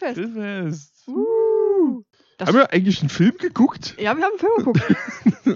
Grillfest. Grillfest. Uh. Das- Haben wir eigentlich einen Film geguckt? Ja, wir haben einen Film geguckt.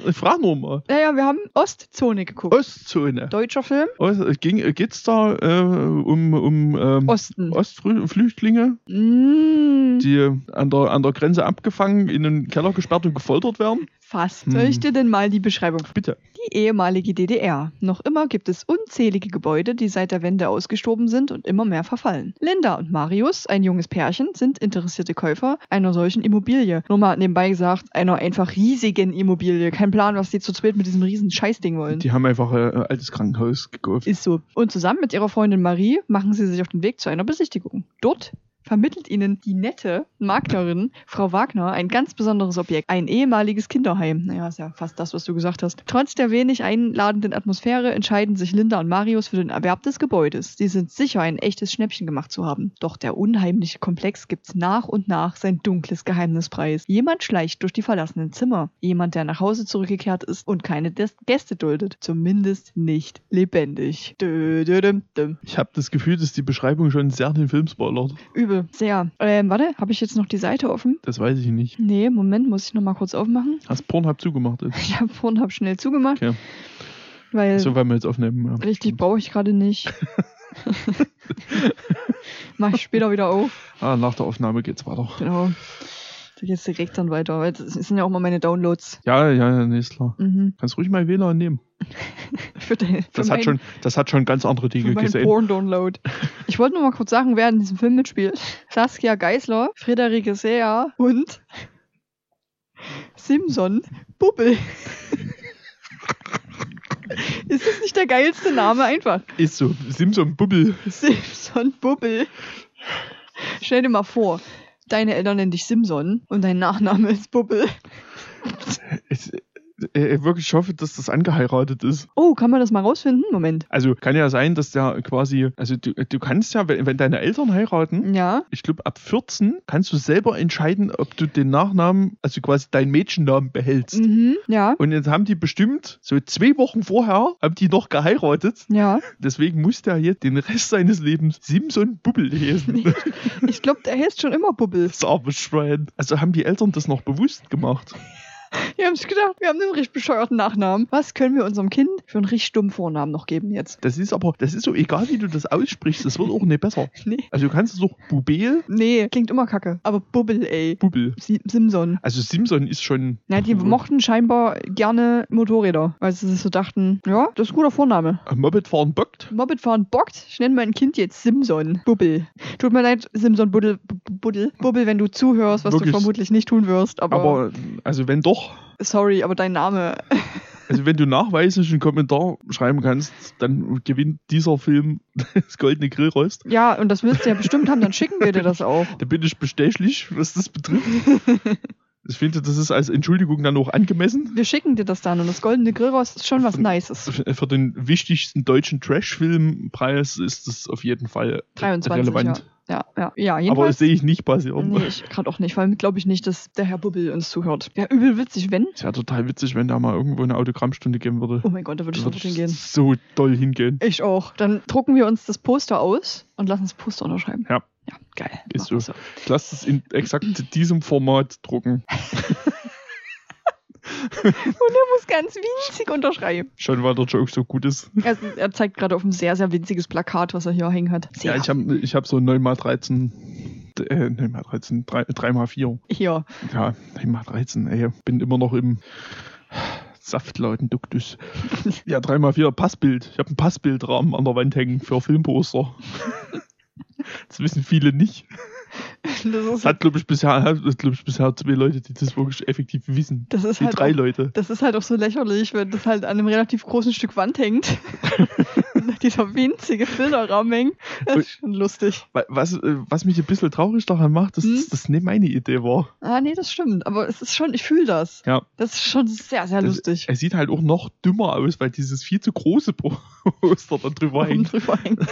Ich frag nur mal. ja, ja, wir haben Ostzone geguckt. Ostzone. Deutscher Film. Ost, ging, geht's da äh, um, um ähm, Osten. Ostflüchtlinge, Mm, die an der, an der Grenze abgefangen, in den Keller gesperrt und gefoltert werden? Fast. Hm. Soll ich dir denn mal die Beschreibung Bitte. Die ehemalige DDR. Noch immer gibt es unzählige Gebäude, die seit der Wende ausgestorben sind und immer mehr verfallen. Linda und Marius, ein junges Pärchen, sind interessierte Käufer einer solchen Immobilie. Nur mal nebenbei gesagt, einer einfach riesigen Immobilie. Kein Plan, was die zu zweit mit diesem riesen Scheißding wollen. Die haben einfach äh, ein altes Krankenhaus gekauft. Ist so. Und zusammen mit ihrer Freundin Marie machen sie sich auf den Weg zu einer Besichtigung. Dort vermittelt ihnen die nette Maklerin, Frau Wagner, ein ganz besonderes Objekt. Ein ehemaliges Kinderheim. Naja, ist ja fast das, was du gesagt hast. Trotz der wenig einladenden Atmosphäre entscheiden sich Linda und Marius für den Erwerb des Gebäudes. Sie sind sicher, ein echtes Schnäppchen gemacht zu haben. Doch der unheimliche Komplex gibt nach und nach sein dunkles Geheimnis preis. Jemand schleicht durch die verlassenen Zimmer. Jemand, der nach Hause zurückgekehrt ist und keine Des Gäste duldet. Zumindest nicht lebendig. Dö, dö, düm. Ich habe das Gefühl, dass die Beschreibung schon sehr den Film spoilert. Übel, sehr. Ähm, warte, habe ich jetzt noch die Seite offen? Das weiß ich nicht. Nee, Moment, muss ich noch mal kurz aufmachen. Hast Pornhub zugemacht? Jetzt. Ich habe vorhin hab schnell zugemacht, Okay. weil So, weil wir jetzt aufnehmen. Ja. richtig brauche ich gerade nicht. Mach ich später wieder auf. Ah, nach der Aufnahme geht's weiter. Genau. Da geht's direkt dann weiter, weil das sind ja auch mal meine Downloads. Ja, ja, ja, nee, ist klar. Mhm. Kannst ruhig mal WLAN nehmen. Für, den, Das mein, hat, schon, das hat schon ganz andere Dinge gesehen. Porn-Download. Ich wollte nur mal kurz sagen, wer in diesem Film mitspielt. Saskia Geisler, Friederike Seer und Simson Bubbel. Ist das nicht der geilste Name einfach? Ist so. Simson Bubble. Simson Bubbel. Stell dir mal vor, deine Eltern nennen dich Simson und dein Nachname ist Bubbel. Ich, äh, wirklich, ich hoffe, dass das angeheiratet ist. Oh, kann man das mal rausfinden? Moment. Also kann ja sein, dass der quasi, also du, du kannst ja, wenn, wenn deine Eltern heiraten, Ja. ich glaube ab 14 kannst du selber entscheiden, ob du den Nachnamen, also quasi deinen Mädchennamen behältst. Mhm. Ja. Und jetzt haben die bestimmt, so zwei Wochen vorher, haben die noch geheiratet. Ja. Deswegen muss der jetzt den Rest seines Lebens Simson Bubbel lesen. Ich glaube, der heißt schon immer Bubbel. Das arme Schwein. Also haben die Eltern das noch bewusst gemacht. Wir haben sich gedacht, wir haben einen richtig bescheuerten Nachnamen. Was können wir unserem Kind für einen richtig dummen Vornamen noch geben jetzt? Das ist aber, das ist so egal, wie du das aussprichst, das wird auch nicht besser. Nee. Also du kannst es auch Bubel, Nee, klingt immer kacke. Aber Bubbel, ey. Bubbel. Si Simson. Also Simson ist schon. Ja, die mochten scheinbar gerne Motorräder, weil sie sich so dachten, ja, das ist ein guter Vorname. Moped fahren bockt. Moped fahren bockt. Ich nenne mein Kind jetzt Simson. Bubbel. Tut mir leid, Simson Buddel, Bu- Buddel. Bubbel, wenn du zuhörst, was Wirklich. du vermutlich nicht tun wirst. Aber, Aber, also wenn doch, sorry, aber dein Name. also wenn du nachweislich einen Kommentar schreiben kannst, dann gewinnt dieser Film das goldene Grillrost. Ja, und das willst du ja bestimmt haben, dann schicken wir dir das auch. Da bin ich bestechlich, was das betrifft. Ich finde, das ist als Entschuldigung dann auch angemessen. Wir schicken dir das dann und das goldene Grillrost ist schon was Von- Nices. Für den wichtigsten deutschen Trash-Filmpreis ist das auf jeden Fall 23, relevant. Ja, ja, ja, Aber jedenfalls. das sehe ich nicht passieren. Nee, ich gerade auch nicht, weil glaube ich nicht, dass der Herr Bubbel uns zuhört. Ja, übel witzig, wenn. Es wäre total witzig, wenn da mal irgendwo eine Autogrammstunde geben würde. Oh mein Gott, da würde ich sofort hingehen. so doll hingehen. Ich auch. Dann drucken wir uns das Poster aus und lassen das Poster unterschreiben. Ja. Ja, geil. Ist Machen wir Ich lasse es in exakt diesem Format drucken. Und er muss ganz winzig unterschreiben. Schon weil der Joke so gut ist. Er, er zeigt gerade auf ein sehr, sehr winziges Plakat, was er hier hängen hat. Sehr. Ja, ich habe ich hab so 9x13, äh, 9x13, 3, 3x4. hier. Ja, 9x13, ey. Bin immer noch im Saftladen-Duktus. Ja, 3x4 Passbild. Ich habe ein Passbildrahmen an der Wand hängen für Filmposter. Das wissen viele nicht. Das Es ist, hat, glaube ich, bisher, glaub ich, bisher zwei Leute, die das wirklich effektiv wissen. das ist Die halt drei auch, Leute. Das ist halt auch so lächerlich, wenn das halt an einem relativ großen Stück Wand hängt. Dieser winzige Bilderrahmen hängt. Das ist schon lustig. Wa- Was, äh, was mich ein bisschen traurig daran macht, dass Hm? das, das nicht meine Idee war. Ah, nee, das stimmt. Aber es ist schon, ich fühle das. Ja. Das ist schon sehr, sehr lustig. Er sieht halt auch noch dümmer aus, weil dieses viel zu große Poster da drüber hängt. drüber hängt.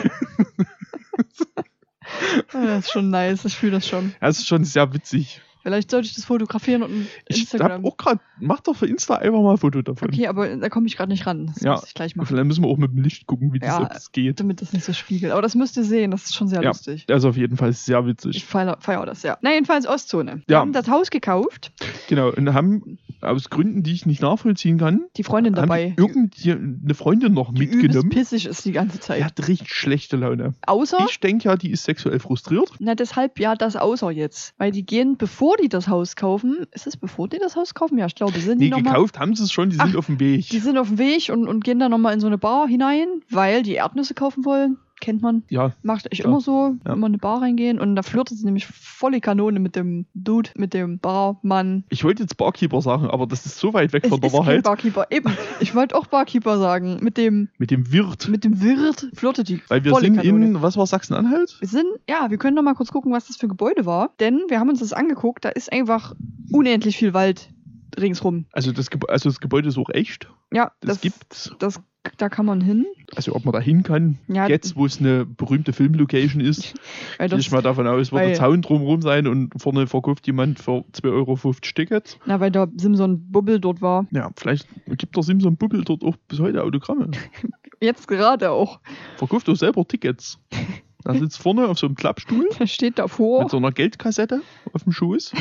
Ah, das ist schon nice, ich fühle das schon. Das ist schon sehr witzig. Vielleicht sollte ich das fotografieren und ein Ich Instagram. hab auch gerade, mach doch für Insta einfach mal ein Foto davon. okay, aber da komme ich gerade nicht ran. Das Ja. muss ich gleich machen. Vielleicht müssen wir auch mit dem Licht gucken, wie das, Ja. ob das geht. Damit das nicht so spiegelt. Aber das müsst ihr sehen, das ist schon sehr Ja. lustig. Das ist auf jeden Fall sehr Ich witzig. feiere feier das, ja. Na, jedenfalls Ostzone. Wir Ja. haben das Haus gekauft, Genau. Und haben aus Gründen, die ich nicht nachvollziehen kann, die Freundin dabei. irgendwie eine Freundin noch die mitgenommen. pissig ist die ganze Zeit. Die hat richtig schlechte Laune. Außer, Ich denke ja, die ist sexuell frustriert. na deshalb ja das außer jetzt. Weil die gehen, bevor die das Haus kaufen, ist es bevor die das Haus kaufen? Ja, ich glaube, sind Nee, die nochmal... gekauft haben sie es schon, die sind Ach, auf dem Weg. Die sind auf dem Weg und, und gehen dann nochmal in so eine Bar hinein, weil die Erdnüsse kaufen wollen. Kennt man. ja, Macht ich Ja. immer so, Ja. immer in eine Bar reingehen und da flirtet sie nämlich volle Kanone mit dem Dude, mit dem Barmann. ich wollte jetzt Barkeeper sagen, aber das ist so weit weg Es von der Wahrheit. Barkeeper. Eben. Ich wollte auch Barkeeper sagen. Mit dem, Mit dem Wirt. mit dem Wirt flirtet die Weil wir sind Kanone. in, was war Sachsen-Anhalt? Wir sind, ja, wir können noch mal kurz gucken, was das für Gebäude war. Denn wir haben uns das angeguckt, da ist einfach unendlich viel Wald ringsrum. Also das, Gebä- also das Gebäude ist auch echt. Ja, Das, das, gibt's. das, da kann man hin. Also ob man da hin kann, Ja, jetzt wo es eine berühmte Filmlocation ist, gehe ich mal davon aus, wird der Zaun drumherum sein und vorne verkauft jemand für 2,50 Euro Tickets. na, weil da Simson Bubble dort war. Ja, vielleicht gibt der Simson Bubble dort auch bis heute Autogramme. Jetzt gerade auch. Verkauft auch selber Tickets. Da sitzt vorne auf so einem Klappstuhl Er steht davor. mit so einer Geldkassette auf dem Schoß.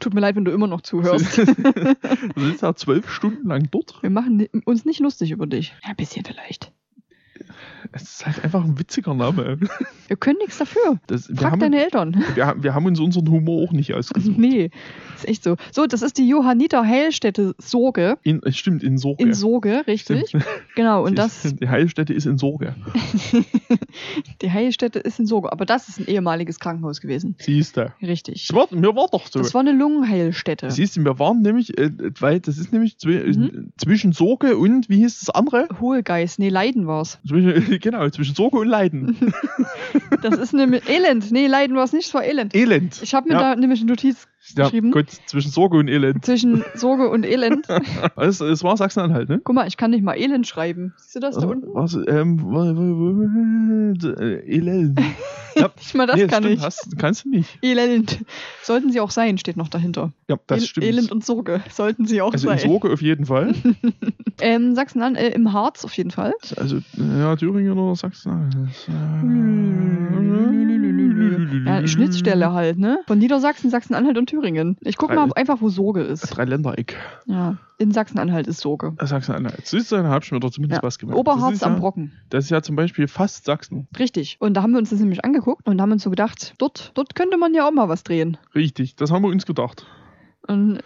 Tut mir leid, wenn du immer noch zuhörst. Da sitzt er zwölf Stunden lang dort. Wir machen uns nicht lustig über dich. Ja, ein bisschen vielleicht. Es ist halt einfach ein witziger Name. Wir können nichts dafür. Das, Frag haben, deine Eltern. wir, haben- wir haben uns unseren Humor auch nicht ausgesucht. nee, ist echt so. So, das ist die Johanniter Heilstätte Sorge. In, es stimmt, in Sorge. In Sorge, richtig. Stimmt. Genau, und Die- das, Die Heilstätte ist in Sorge. die Heilstätte ist in Sorge. Aber das ist ein ehemaliges Krankenhaus gewesen. Siehst du. Richtig. Das war, mir war doch so. Das war eine Lungenheilstätte. Siehst du, wir waren nämlich, äh, weil das ist nämlich zwi Mhm. zwischen Sorge und, wie hieß das andere? Hohegeist, nee, Leiden war's. Zwischen, genau, zwischen Sorge und Leiden. Das ist nämlich Elend. Nee, Leiden war's nicht, es war Elend. Elend. Ich habe mir Ja. da nämlich eine Notiz Ja, geschrieben. gut, zwischen Sorge und Elend. zwischen Sorge und Elend. Es, es war Sachsen-Anhalt, ne? Guck mal, ich kann nicht mal Elend schreiben. Siehst du das da unten? Was, ähm, äh, Elend. Ja, Nicht mal das nee, kann stimmt, ich. Hast, kannst du nicht. Elend. Sollten sie auch sein, steht noch dahinter. Ja, das El stimmt. Elend und Sorge. Sollten sie auch also in sein. Sorge auf jeden Fall. Ähm, Sachsen an, äh, im Harz auf jeden Fall. Also, ja, Thüringen oder Sachsen. Ja, Schnittstelle halt, ne? Von Niedersachsen, Sachsen-Anhalt und Thüringen. Ich guck mal Drei- einfach, wo Sorge ist. Dreiländereck. Ja, in Sachsen-Anhalt ist Sorge. Sachsen-Anhalt. Siehst du, dann hab ich mir doch zumindest Ja. was gemacht. Oberharz am ja, Brocken. Das ist ja zum Beispiel fast Sachsen. Richtig. Und da haben wir uns das nämlich angeguckt und haben uns so gedacht, dort, dort könnte man ja auch mal was drehen. Richtig, das haben wir uns gedacht. Und äh,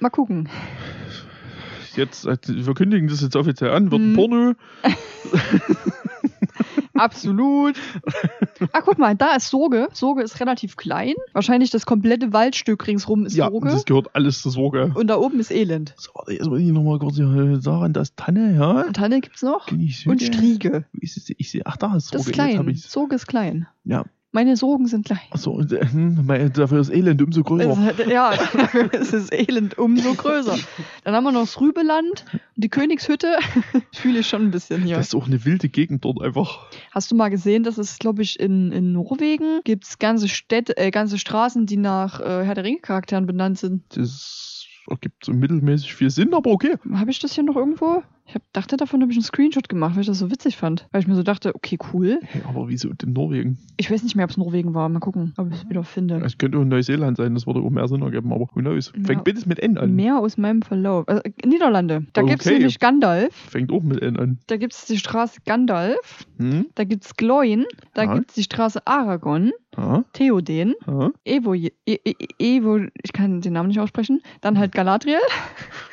mal gucken. Jetzt, äh, wir kündigen das jetzt offiziell an, wird ein Mhm. Porno. Absolut. Ah, guck mal, da ist Sorge. Sorge ist relativ klein. Wahrscheinlich das komplette Waldstück ringsrum ist Ja, und Sorge. das gehört alles zur Sorge. Und da oben ist Elend. So, warte, jetzt muss ich nochmal kurz hier sagen, das Tanne, ja? Und Tanne gibt's noch. Ich Und. Striege. Ich, sehe- ich sehe, ach, da ist Sorge. Das ist klein. Sorge ist klein. Ja. Meine Sorgen sind klein. Achso, äh, hm, dafür ist Elend umso größer. Es ja, es ist Elend umso größer. Dann haben wir noch das Rübeland und die Königshütte. Fühle ich schon ein bisschen hier. Das ist auch eine wilde Gegend dort einfach. Hast du mal gesehen, dass es, glaube ich, in, in Norwegen gibt es ganze Städte, äh, ganze Straßen, die nach äh, Herr der Ringe-Charakteren benannt sind. Das ergibt so mittelmäßig viel Sinn, aber okay. Habe ich das hier noch irgendwo? Ich hab, dachte, davon habe ich einen Screenshot gemacht, weil ich das so witzig fand. Weil ich mir so dachte, okay, cool. Hey, aber wieso in Norwegen? Ich weiß nicht mehr, ob es Norwegen war. Mal gucken, ob ich es wieder finde. Es könnte auch Neuseeland sein, das würde auch mehr Sinn ergeben, aber who knows? Ja. Fängt bitte mit N an. Mehr aus meinem Verlauf. Also, Niederlande. Da Okay. nämlich Gandalf. Fängt auch mit N an. Da gibt's die Straße Gandalf. Hm? Da gibt's Gloin. Da Ja. gibt's die Straße Aragon. Ha? Theoden. Ha? Evo, e, e, Evo, ich kann den Namen nicht aussprechen. Dann halt Galadriel.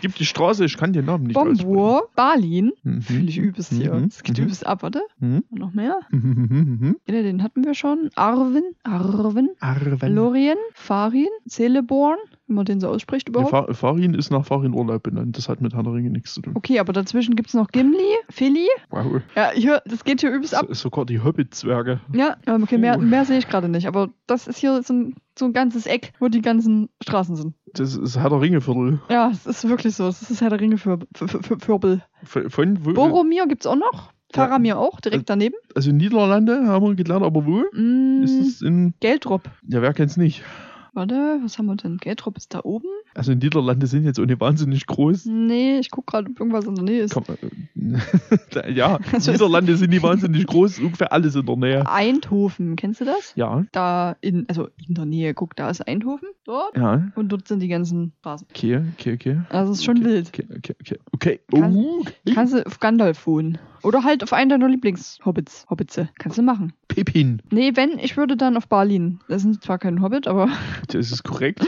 Es gibt die Straße, ich kann den Namen nicht Bombur. Balin. aussprechen. Fühle ich übelst hier. Mhm. Es geht Mhm. übelst ab, warte. Mhm. Noch mehr? Mhm. Ja, den hatten wir schon. Arwen. Arwen. Arwen. Lorien. Farin. Celeborn. Wenn man den so ausspricht Ja, überhaupt. Fa- Farin ist nach Farin Urlaub benannt. Das hat mit Herr der Ringe nichts zu tun. Okay, aber dazwischen gibt's noch Gimli. Philly. Wow. Ja, hier, das geht hier übelst ab. So, sogar die Hobbit-Zwerge. Ja, ähm, okay, mehr, mehr sehe ich gerade nicht. Aber das ist hier so ein, so ein ganzes Eck, wo die ganzen Straßen sind. Das ist Herr der Ringe-Viertel. Ja, es ist wirklich so. Es ist Herr der Ringe für, für, für, für Fürbel. Von, wo? Boromir gibt's auch noch. Faramir auch, direkt daneben. Also Niederlande haben wir gelernt, aber wo? Mm, Ist es in. Geldrop. Ja, wer kennt's nicht? Warte, was haben wir denn? Geldrop ist da oben? Also Niederlande sind jetzt nicht wahnsinnig groß. Nee, ich guck gerade, ob irgendwas in der Nähe ist. Man, äh, ja, Also- Niederlande sind nicht wahnsinnig groß, ungefähr alles in der Nähe. Eindhoven, kennst du das? Ja, Da in, also in der Nähe, guck, da ist Eindhoven, dort. ja, Und dort sind die ganzen Straßen. okay, okay, okay. Also es ist schon okay, wild. Okay, okay, okay. Okay, Kann- oh. Kannst du auf Gandalf wohnen. Oder halt auf einen deiner Lieblings-Hobbits. Hobbitze. Kannst du machen. Pippin. Nee, wenn, ich würde dann auf Balin. Das ist zwar kein Hobbit, aber Das ist korrekt.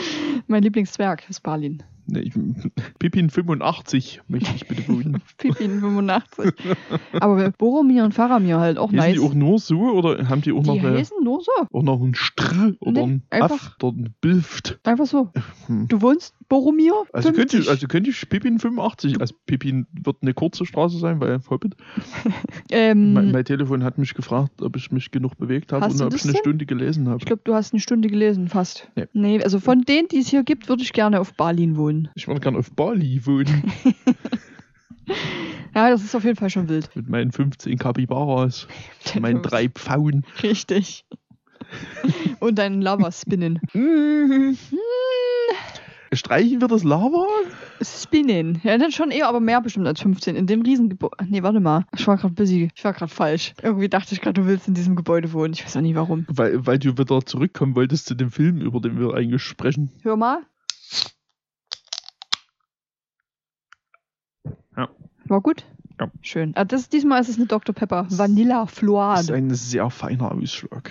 mein Lieblingszwerg Balin. Ich, Pippin 85 möchte ich bitte wohnen. Pippin 85. aber Boromir und Faramir halt auch Heißen nice. die auch nur so oder haben die auch noch, Die eine, heißen nur so. auch noch einen Str oder Nee, einen Aff oder einen Bilft? Einfach so. Hm. Du wohnst Boromir? Also 50. könnte, also könnte ich Pippin 85, also Pippin wird eine kurze Straße sein, weil Hobbit. ähm, Mein, mein Telefon hat mich gefragt, ob ich mich genug bewegt habe und ob ich eine denn? Stunde gelesen habe. ich glaube, du hast eine Stunde gelesen, fast. Nee. Nee, also von denen, die es hier gibt, würde ich gerne auf Balin wohnen. Ich würde gerne auf Bali wohnen Ja, das ist auf jeden Fall schon wild. mit meinen 15 Kapibaras, meinen drei Pfauen. Richtig. Und deinen Lava-Spinnen. Mhm. Hm, Streichen wir das Lava? Spinnen. Ja, dann schon eher, aber mehr bestimmt als 15. In dem Riesengebäude. Nee, warte mal. Ich war gerade busy. Ich war gerade falsch. Irgendwie dachte ich gerade, du willst in diesem Gebäude wohnen. Ich weiß auch nicht warum. Weil, weil du wieder zurückkommen wolltest zu dem Film, über den wir eigentlich sprechen. Hör mal. Ja. War gut? Ja. Schön. Ah, das, diesmal ist es eine Dr. Pepper. Vanilla Das ist Floade. ein sehr feiner Ausschlag.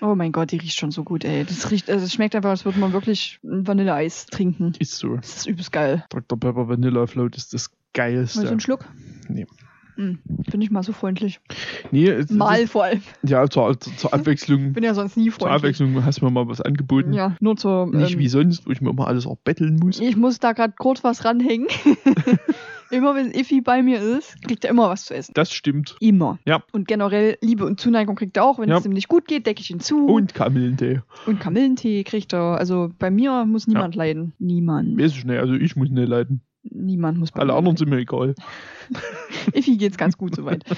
Oh mein Gott, die riecht schon so gut, ey. Das riecht, also es schmeckt einfach, als würde man wirklich Vanilleeis trinken. Ist so. Das ist übelst geil. Dr. Pepper Vanilla Float ist das Mal so geilste. einen Schluck? Nee. Hm, bin ich mal so freundlich. Nee, es- Mal vor allem. Ja, zur, zur, zur Abwechslung. Bin ja sonst nie Zur freundlich. Abwechslung hast du mir mal was angeboten. Ja, nur zur. Nicht ähm, wie sonst, wo ich mir immer alles erbetteln muss. Ich muss da gerade kurz was ranhängen. immer wenn Iffy bei mir ist, kriegt er immer was zu essen. Das stimmt. Immer. Ja. Und generell Liebe und Zuneigung kriegt er auch. Wenn Ja. es ihm nicht gut geht, decke ich ihn zu. Und Kamillentee. Und Kamillentee kriegt er. Also bei mir muss niemand leiden. Niemand. Weiß ich nicht, also ich muss nicht leiden. Niemand muss bei Alle anderen sind mir egal. Iffy geht's ganz gut soweit.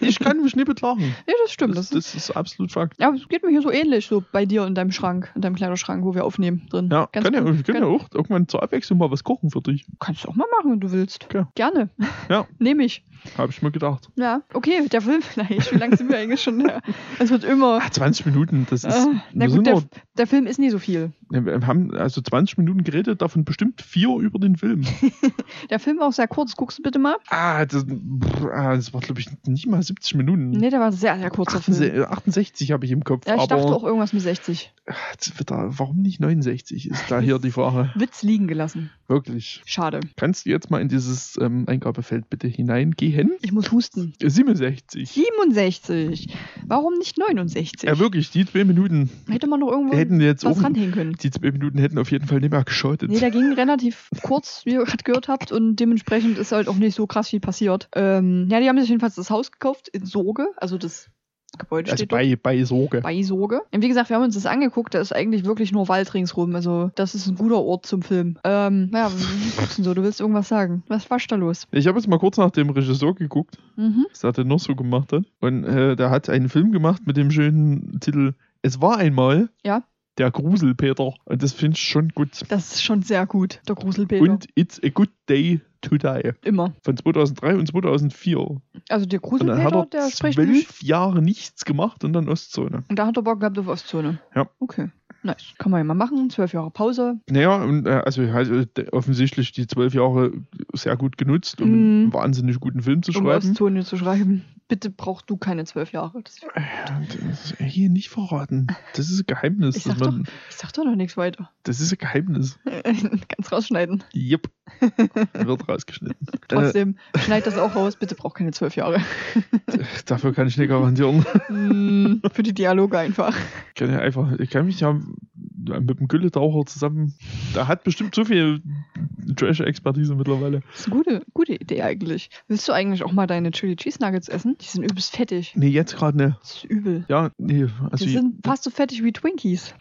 Ich kann mich nicht beklagen. ja, das stimmt. Das, Das, ist absolut Fakt. ja, es geht mir hier so ähnlich, so bei dir in deinem Schrank, in deinem Kleiderschrank, wo wir aufnehmen drin. Ja, Ganz kann ja, gut. wir können ja auch irgendwann zur Abwechslung mal was kochen für dich. Kannst du auch mal machen, wenn du willst. Ja. Gerne. Ja. Nehme ich. Habe ich mir gedacht. Ja, okay, der Film vielleicht. Wie lange sind wir eigentlich schon? Es wird immer. Ah, 20 Minuten, das ist. Äh, na gut, der, der Film ist nie so viel. wir haben also 20 Minuten geredet, davon bestimmt vier über den Film. Der Film war auch sehr kurz. Guckst du bitte mal? ah, das, ah, das war, glaube ich, nicht mal 70 Minuten. Nee, der war sehr, sehr kurzer Film. 68, 68 habe ich im Kopf. Ja, ich dachte auch irgendwas mit 60. Jetzt wird da, warum nicht 69? Ist da hier die Frage. Witz liegen gelassen. Wirklich. Schade. Kannst du jetzt mal in dieses ähm, Eingabefeld bitte hineingehen? Ich muss husten. 67. 67. Warum nicht 69? Ja, wirklich, die zwei Minuten Hätte man noch irgendwo hätten jetzt was ranhängen können. Die zwei Minuten hätten auf jeden Fall nicht mehr geschadet. Nee, der ging relativ kurz, wie ihr gerade gehört habt, und dementsprechend ist halt auch nicht so krass viel passiert. Ähm, ja, die haben sich jedenfalls das Haus gekauft in Sorge, also das Gebäude also steht dort. bei, bei Sorge. bei Sorge. Und wie gesagt, wir haben uns das angeguckt, da ist eigentlich wirklich nur Wald ringsrum. Also, das ist ein guter Ort zum Film. Ähm, ja, wie guckst du denn so? Du willst irgendwas sagen. Was war da los? Ich habe jetzt mal kurz nach dem Regisseur geguckt, Mhm. was er denn noch so gemacht hat. Und äh, der hat einen Film gemacht mit dem schönen Titel Es war einmal Ja. Der Gruselpeter. Und das finde ich schon gut. Das ist schon sehr gut, der Gruselpeter. Und It's a Good Day to Die. Immer. Von 2003 und 2004. Also, der Und dann hat Gruselpeter, er der spricht zwölf Jahre nichts gemacht und dann Ostzone. Und da hat er Bock gehabt auf Ostzone. Ja. Okay. Nice. Kann man ja mal machen. Zwölf Jahre Pause. Naja, und äh, also äh, offensichtlich die zwölf Jahre sehr gut genutzt, um einen Mhm. wahnsinnig guten Film zu Um schreiben. Ostzone zu schreiben. Bitte brauchst du keine zwölf Jahre. Das, Äh, Das ist hier nicht verraten. Das ist ein Geheimnis. Ich sag man, ich sag doch noch nichts weiter. das ist ein Geheimnis. Ganz rausschneiden. Jupp. Wird rausgeschnitten. äh, Trotzdem, schneid das auch raus. Bitte braucht keine zwölf Jahre. dafür kann ich nicht garantieren. Mm, Für die Dialoge einfach. Ich kann ja einfach, ich kann mich ja mit dem Gülletaucher zusammen. Der hat bestimmt so viel Trash-Expertise mittlerweile. Das ist eine gute, gute Idee eigentlich. Willst du eigentlich auch mal deine Chili Cheese Nuggets essen? Die sind übelst fettig. Nee, jetzt gerade ne. Das ist übel. Ja, nee. Also Die sind fast so fettig wie Twinkies.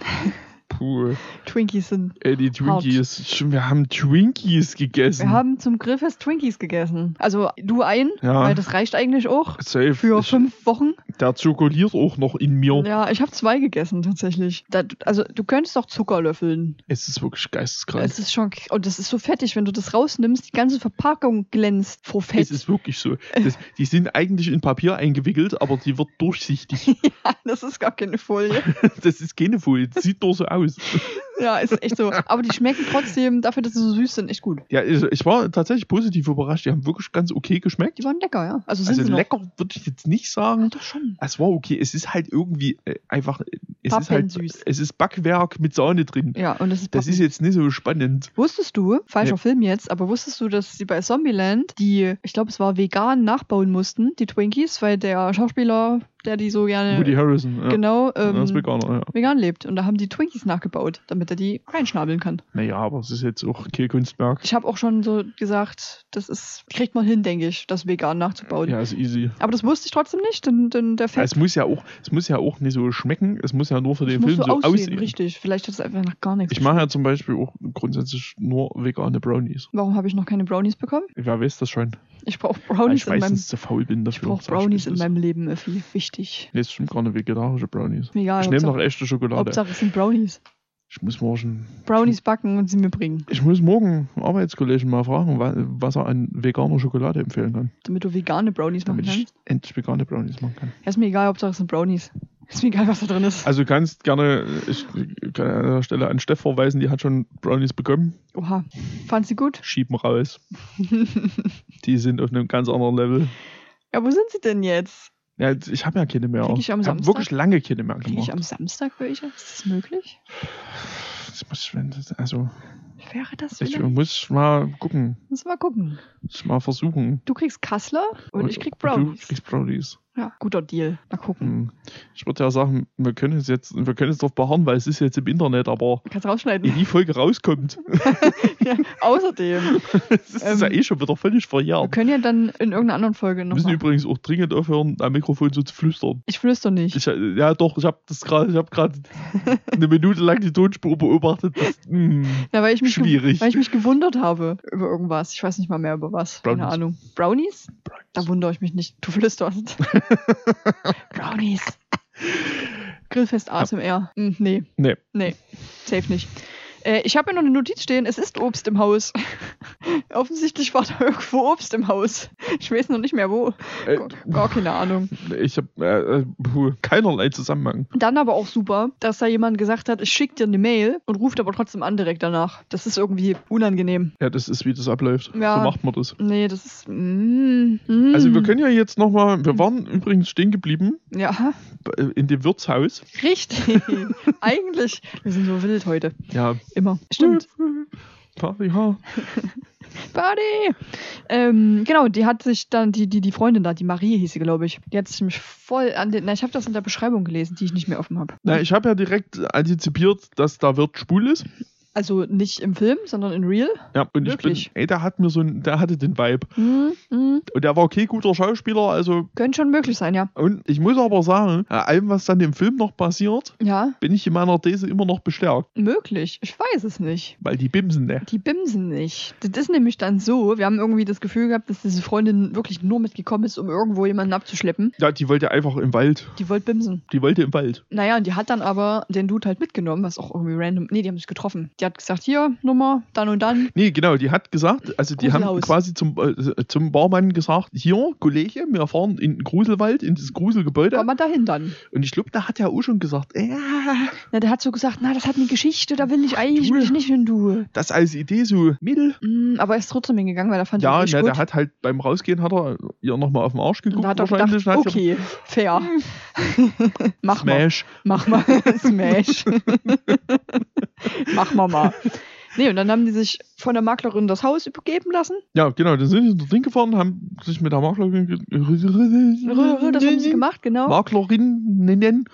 Puh. Twinkies sind. Ey, die Twinkies. Schon, wir haben Twinkies gegessen. Wir haben zum Grillfest Twinkies gegessen. Also du ein, Ja. weil das reicht eigentlich auch Safe. für ich, fünf Wochen. Der zirkuliert auch noch in mir. Ja, ich habe zwei gegessen tatsächlich. Da, also du könntest auch Zucker löffeln. Es ist wirklich geisteskrank. Es ist schon und das ist so fettig, wenn du das rausnimmst, die ganze Verpackung glänzt vor Fett. Es ist wirklich so. Das, die sind eigentlich in Papier eingewickelt, aber die wird durchsichtig. ja, das ist gar keine Folie. Das ist keine Folie. Das sieht nur so aus. Ja, ist echt so. Aber die schmecken trotzdem, dafür, dass sie so süß sind, echt gut. Ja, ich, war tatsächlich positiv überrascht. Die haben wirklich ganz okay geschmeckt. Die waren lecker, ja. Also sind Also lecker würde ich jetzt nicht sagen. Doch schon. Es war okay. Es ist halt irgendwie äh, einfach. Es ist halt. Pappensüß. Es ist Backwerk mit Sahne drin. Ja, und das ist Das ist jetzt nicht so spannend. Wusstest du, falscher Ja. Film jetzt, aber wusstest du, dass sie bei Zombieland die, ich glaube, es war vegan nachbauen mussten, die Twinkies, weil der Schauspieler, der die so gerne Woody Harrison. Ja. genau Ja, ähm, das ist Veganer, ja. vegan lebt. Und da haben die Twinkies nachgebaut, damit er die reinschnabeln kann. Naja, aber es ist jetzt auch kein Kunstwerk. Ich habe auch schon so gesagt, das ist, kriegt man hin, denke ich, das vegan nachzubauen. Ja, ist easy. Aber das wusste ich trotzdem nicht, denn, denn der Ja, Fett es muss ja auch, es muss ja auch nicht so schmecken. Es muss ja nur für den muss Film so so aussehen, aussehen. richtig. Vielleicht hat es einfach nach gar nichts. Ich mache ja zum Beispiel auch grundsätzlich nur vegane Brownies. Warum habe ich noch keine Brownies bekommen? Wer weiß das schon? Ich brauche Weil Brownies ich in meinem, meistens zu faul bin ich dafür. brauche ich, Brownies wie in meinem Leben, Effi. Wichtig. Nee, es stimmt gar nicht vegetarische Brownies. Egal, ich nehme noch echte Schokolade. Hauptsache es sind Brownies. Ich muss morgen. Brownies backen und sie mir bringen, Ich muss morgen einen Arbeitskollegen mal fragen, wa- was er an veganer Schokolade empfehlen kann. damit du vegane Brownies machen Damit ich kannst. endlich vegane Brownies machen kann. Ja, ist mir egal, Hauptsache es sind Brownies. Ist mir egal, was da drin ist. Also du kannst gerne, ich kann an der Stelle an Steff verweisen, die hat schon Brownies bekommen. Oha. Fand sie gut? Schieben raus. Die sind auf einem ganz anderen Level. Ja, wo sind sie denn jetzt? Ja, ich habe ja keine mehr. Krieg ich am Samstag? wirklich lange keine mehr Kriege ich gemacht. am Samstag welche? Ist das möglich? Das muss ich, wenn das- also, Wäre das ich vielleicht? muss mal gucken. Wir mal gucken. Muss mal versuchen. Du kriegst Kassler und ich krieg Du Brownies. kriegst Brownies. Ja, guter Deal. Mal gucken. Hm. Ich würde ja sagen, wir können es jetzt, wir können es drauf beharren, weil es ist jetzt im Internet, aber Kannst rausschneiden. die Folge rauskommt, ja, außerdem. das ist ja Ähm, eh schon wieder völlig Wir verjährt. können ja dann in irgendeiner anderen Folge Wir noch müssen mal. übrigens auch dringend aufhören, am Mikrofon so zu flüstern. Ich flüster nicht. Ich, ja, doch, ich habe das gerade, ich habe gerade eine Minute lang die Tonspur beobachtet. Das, hm, Ja, weil ich mich, schwierig. weil ich mich gewundert habe über irgendwas. Ich weiß nicht mal mehr über was. Keine Brownies. Ahnung. Brownies? Da wundere ich mich nicht. Du flüsterst. Brownies. Grillfest ASMR. Hm, nee, nee. nee. Safe nicht. Äh, ich habe hier noch eine Notiz stehen. Es ist Obst im Haus. Offensichtlich war da irgendwo Obst im Haus. Ich weiß noch nicht mehr wo. Äh, Gar keine Ahnung. ich habe äh, äh, keinerlei Zusammenhang. Dann aber auch super, dass da jemand gesagt hat, ich schicke dir eine Mail und ruft aber trotzdem an direkt danach. Das ist irgendwie unangenehm. Ja, das ist, wie das abläuft. Ja. So macht man das. Nee, das ist. Mm, mm. Also wir können ja jetzt nochmal, wir waren übrigens stehen geblieben Ja, in dem Wirtshaus. richtig. Eigentlich. Wir sind so wild heute. Ja. Immer. Stimmt. Party, ha. Buddy! Ähm, genau, die hat sich dann, die, die, die Freundin da, die Marie hieß sie, glaube ich, die hat sich nämlich voll an den. Na, ich habe das in der Beschreibung gelesen, die ich nicht mehr offen habe. Na, ich habe ja direkt antizipiert, dass da Wirt schwul ist. Also nicht im Film, sondern in Real. Ja, und Wirklich? ich bin, ey, der hat mir so ein, der hatte den Vibe. Hm, hm. Und der war okay, guter Schauspieler, also, Könnte schon möglich sein, ja. und ich muss aber sagen, bei allem, was dann im Film noch passiert, Ja, bin ich in meiner These immer noch bestärkt. möglich. Ich weiß es nicht. Weil die Bimsen, ne? Die bimsen nicht. Das ist nämlich dann so, wir haben irgendwie das Gefühl gehabt, dass diese Freundin wirklich nur mitgekommen ist, um irgendwo jemanden abzuschleppen. Ja, die wollte einfach im Wald. Die wollte bimsen. Die wollte im Wald. Naja, und die hat dann aber den Dude halt mitgenommen, was auch irgendwie random. Nee, die haben sich getroffen. Die hat gesagt, hier, Nummer, dann und dann. Nee, genau, die hat gesagt, also die haben quasi zum, äh, zum Barmann gesagt, hier, Kollege, wir fahren in den Gruselwald, in das Gruselgebäude. Komm mal dahin dann. Und ich glaube, da hat er auch schon gesagt, ja, Na, der hat so gesagt, na, das hat eine Geschichte, da will ich eigentlich will ich nicht hin, du. das als Idee so mittel. Mm, aber er ist trotzdem hingegangen, weil er fand Ja, na, richtig der gut. hat halt beim Rausgehen hat er ihr nochmal auf den Arsch und geguckt da hat er wahrscheinlich. gedacht, und okay, fair. Mach mal. Smash. Mach mal. Smash. Mach mal mal. Nee, und dann haben die sich von der Maklerin das Haus übergeben lassen. Ja, genau, dann sind sie drin gefahren, haben sich mit der Maklerin. Das haben sie gemacht, genau. Maklerinnen.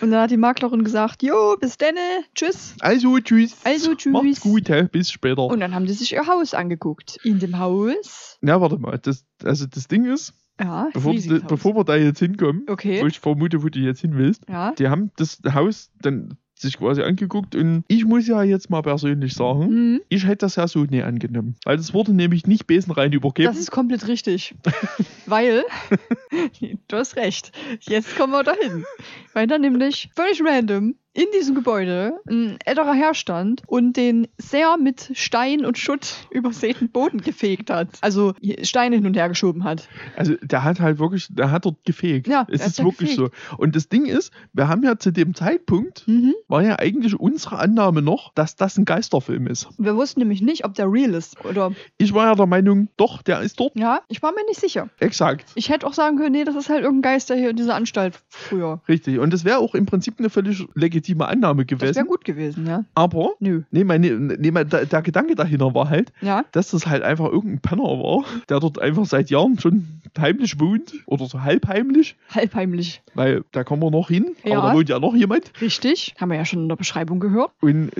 Und dann hat die Maklerin gesagt, jo, bis denne, tschüss. Also, tschüss. Also, tschüss. Macht's gut, hä? bis später. Und dann haben die sich ihr Haus angeguckt. In dem Haus, ja, warte mal, das, also das Ding ist, ja, bevor, Haus. bevor wir da jetzt hinkommen, Okay. wo ich vermute, wo du jetzt hin willst, Ja, die haben das Haus dann sich quasi angeguckt und ich muss ja jetzt mal persönlich sagen, Mhm. ich hätte das ja so nie angenommen. Weil es wurde nämlich nicht besenrein übergeben. Das ist komplett richtig. Weil, du hast recht, jetzt kommen wir dahin. Weil da nämlich völlig random in diesem Gebäude ein älterer Herr stand und den sehr mit Stein und Schutt übersäten Boden gefegt hat. Also Steine hin und her geschoben hat. Also der hat halt wirklich, der hat dort gefegt. Ja, es ist wirklich so. Und das Ding ist, wir haben ja zu dem Zeitpunkt, Mhm. war ja eigentlich unsere Annahme noch, dass das ein Geisterfilm ist. Wir wussten nämlich nicht, ob der real ist oder. Ich war ja der Meinung, doch, der ist dort. Ja, ich war mir nicht sicher. Exakt. Ich hätte auch sagen können, nee, das ist halt irgendein Geister hier in dieser Anstalt früher. Richtig. Und das wäre auch im Prinzip eine völlig legitime Annahme Das gewesen. wäre gut gewesen, ja. Aber, Nö. nee, meine, nee, mein, der, der Gedanke dahinter war halt, Ja. dass das halt einfach irgendein Penner war, der dort einfach seit Jahren schon heimlich wohnt oder so halbheimlich, Halbheimlich. weil da kommen wir noch hin, Ja. aber da wohnt ja noch jemand. Richtig. Haben wir ja schon in der Beschreibung gehört. Und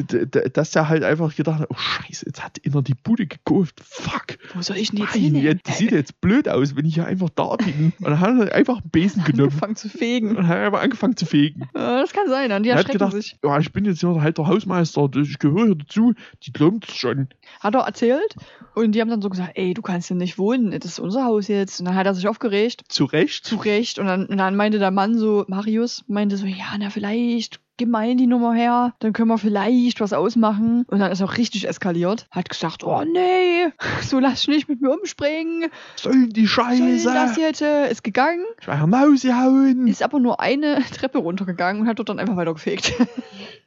dass der halt einfach gedacht hat, oh scheiße, jetzt hat einer die Bude gekauft, fuck. Wo soll ich denn jetzt hin? das sieht jetzt blöd aus, wenn ich hier einfach da bin. Und dann hat er einfach einen Besen genommen Angefangen zu fegen. und hat einfach angefangen zu fegen. Ja, das kann sein, dann die Er hat erschrecken gedacht, sich. ja, ich bin jetzt hier halt der Hausmeister, ich gehöre hier dazu, die glaubt es schon. Hat er erzählt und die haben dann so gesagt, ey, du kannst hier nicht wohnen, das ist unser Haus jetzt. Und dann hat er sich aufgeregt, Zu Recht. zu Recht. Und dann, und dann meinte der Mann so, Marius, meinte so, ja, na vielleicht, gib mal die Nummer her, dann können wir vielleicht was ausmachen. Und dann ist er auch richtig eskaliert. Hat gesagt, oh nee, so lass ich nicht mit mir umspringen. Sollen die Soll Scheiße. das jetzt? äh, Ist gegangen, Ich war Maus gehauen. ist aber nur eine Treppe runtergegangen und hat dort dann einfach weiter gefegt.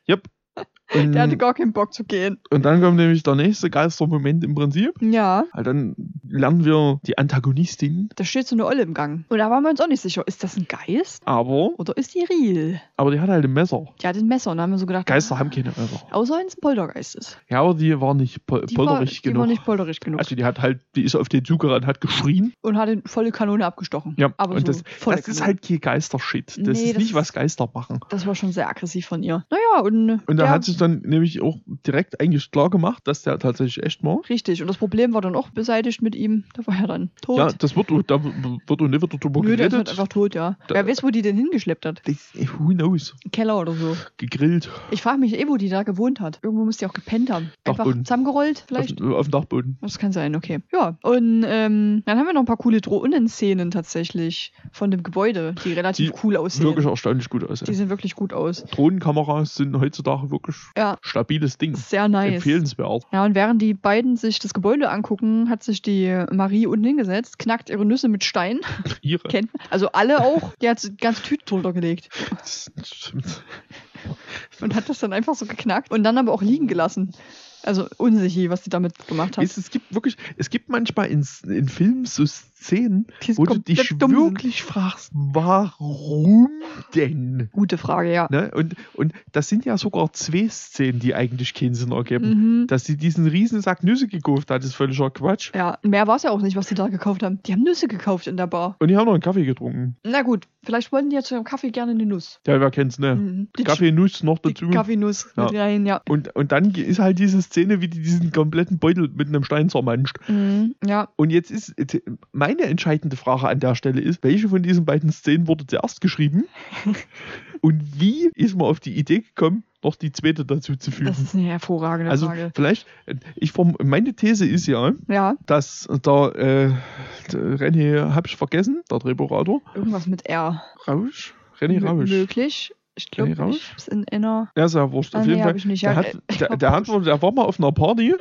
Yep. Und, Der hatte gar keinen Bock zu gehen. und dann kommt nämlich der nächste Geistermoment im Prinzip. Ja. Weil dann lernen wir die Antagonistin, Da steht so eine Olle im Gang. Und da waren wir uns auch nicht sicher, ist das ein Geist aber, oder ist die real? aber die hat halt ein Messer. Die hat ein Messer und da haben wir so gedacht, Geister ah, haben keine Messer. Außer wenn es ein Poltergeist ist. Ja, aber die war nicht pol Die, war, polterig die genug. war nicht polterig genug. also die hat halt, die ist auf den Zug gerannt, hat geschrien. und hat eine volle Kanone abgestochen. Ja, aber und so das, das ist halt kein Geistershit. Das Nee, ist das nicht, was Geister machen. Das war schon sehr aggressiv von ihr. Naja, und. Und da hat sich dann nämlich auch direkt eigentlich klar gemacht, dass der tatsächlich echt war. Richtig. Und das Problem war dann auch beseitigt mit ihm. Da war er dann tot. Ja, das wird, da wird und nicht wieder drüber Nö, der ist halt einfach tot, ja. Da- Wer weiß, wo die den hingeschleppt hat. Das, who knows? Keller oder so. Gegrillt. Ich frage mich eh, wo die da gewohnt hat. Irgendwo muss die auch gepennt haben. Einfach Dachboden. zusammengerollt, Auf, vielleicht? auf dem Dachboden. Das kann sein, okay. Ja, und ähm, dann haben wir noch ein paar coole Drohnenszenen tatsächlich von dem Gebäude, die relativ Die cool aussehen. Wirklich erstaunlich gut aus. Die sehen wirklich gut aus. Drohnenkameras sind heutzutage wirklich Ja. stabiles Ding. Sehr nice. Empfehlenswert. Ja, und während die beiden sich das Gebäude angucken, hat sich die Marie unten hingesetzt, knackt ihre Nüsse mit Stein. Ihre. Kennt Also alle auch. Die hat ganz Tüte drunter gelegt Das stimmt. und hat das dann einfach so geknackt und dann aber auch liegen gelassen. Also unsicher, was die damit gemacht hat. Es, es gibt wirklich, es gibt manchmal in, in Filmen so Szenen, wo du dich dumm sind. wirklich fragst, warum denn? Gute Frage, ja. Ne? Und, und das sind ja sogar zwei Szenen, die eigentlich keinen Sinn ergeben. Mhm. Dass sie diesen riesen Sack Nüsse gekauft hat, ist völliger Quatsch. Ja, mehr war es ja auch nicht, was die da gekauft haben. Die haben Nüsse gekauft in der Bar. Und die haben noch einen Kaffee getrunken. Na gut, vielleicht wollten die ja zu ihrem Kaffee gerne eine Nuss. Ja, wer kennt's, ne? Mhm. Die Kaffee, Nuss noch dazu. Kaffeenuss Ja. mit rein, ja. Und, und dann ist halt diese Szene, wie die diesen kompletten Beutel mit einem Stein zermanscht. Mhm. Ja, Und jetzt ist meine entscheidende Frage an der Stelle ist, welche von diesen beiden Szenen wurde zuerst geschrieben? und wie ist man auf die Idee gekommen, noch die zweite dazu zu fügen? das ist eine hervorragende also Frage. vielleicht, ich form, meine These ist ja, Ja, dass der, äh, René, hab ich vergessen, der Drehbuchautor, irgendwas mit R. Rausch, René M- Rausch. Möglich. Ich glaube, Rausch? ich hab's in einer. Ja, ja wurscht. Ah, Auf nee, jeden Fall. ich nicht. Der, Ja, hat, ich der, glaub, der, hat, Rausch. der war mal auf einer Party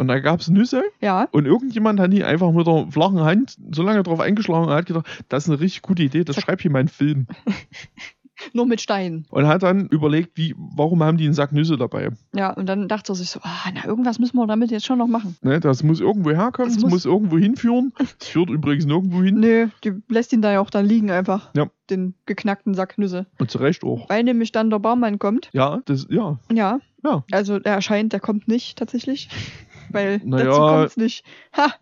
und da gab es Nüsse Ja, und irgendjemand hat die einfach mit der flachen Hand so lange drauf eingeschlagen und hat gedacht, das ist eine richtig gute Idee, das schreibe ich in meinen Film. nur mit Steinen. Und hat dann überlegt, wie, warum haben die einen Sack Nüsse dabei? Ja, und dann dachte er sich so, ah, na, irgendwas müssen wir damit jetzt schon noch machen. Ne, das muss irgendwo herkommen, Das muss- muss, irgendwo hinführen. Das führt übrigens nirgendwo hin. Nö, die lässt ihn da ja auch dann liegen einfach. Ja. Den geknackten Sack Nüsse. Und zu Recht auch. Weil nämlich dann der Barmann kommt. Ja, das, ja, Ja. ja. Also der erscheint, der kommt nicht tatsächlich. Weil Naja. dazu kommt's nicht. Ha,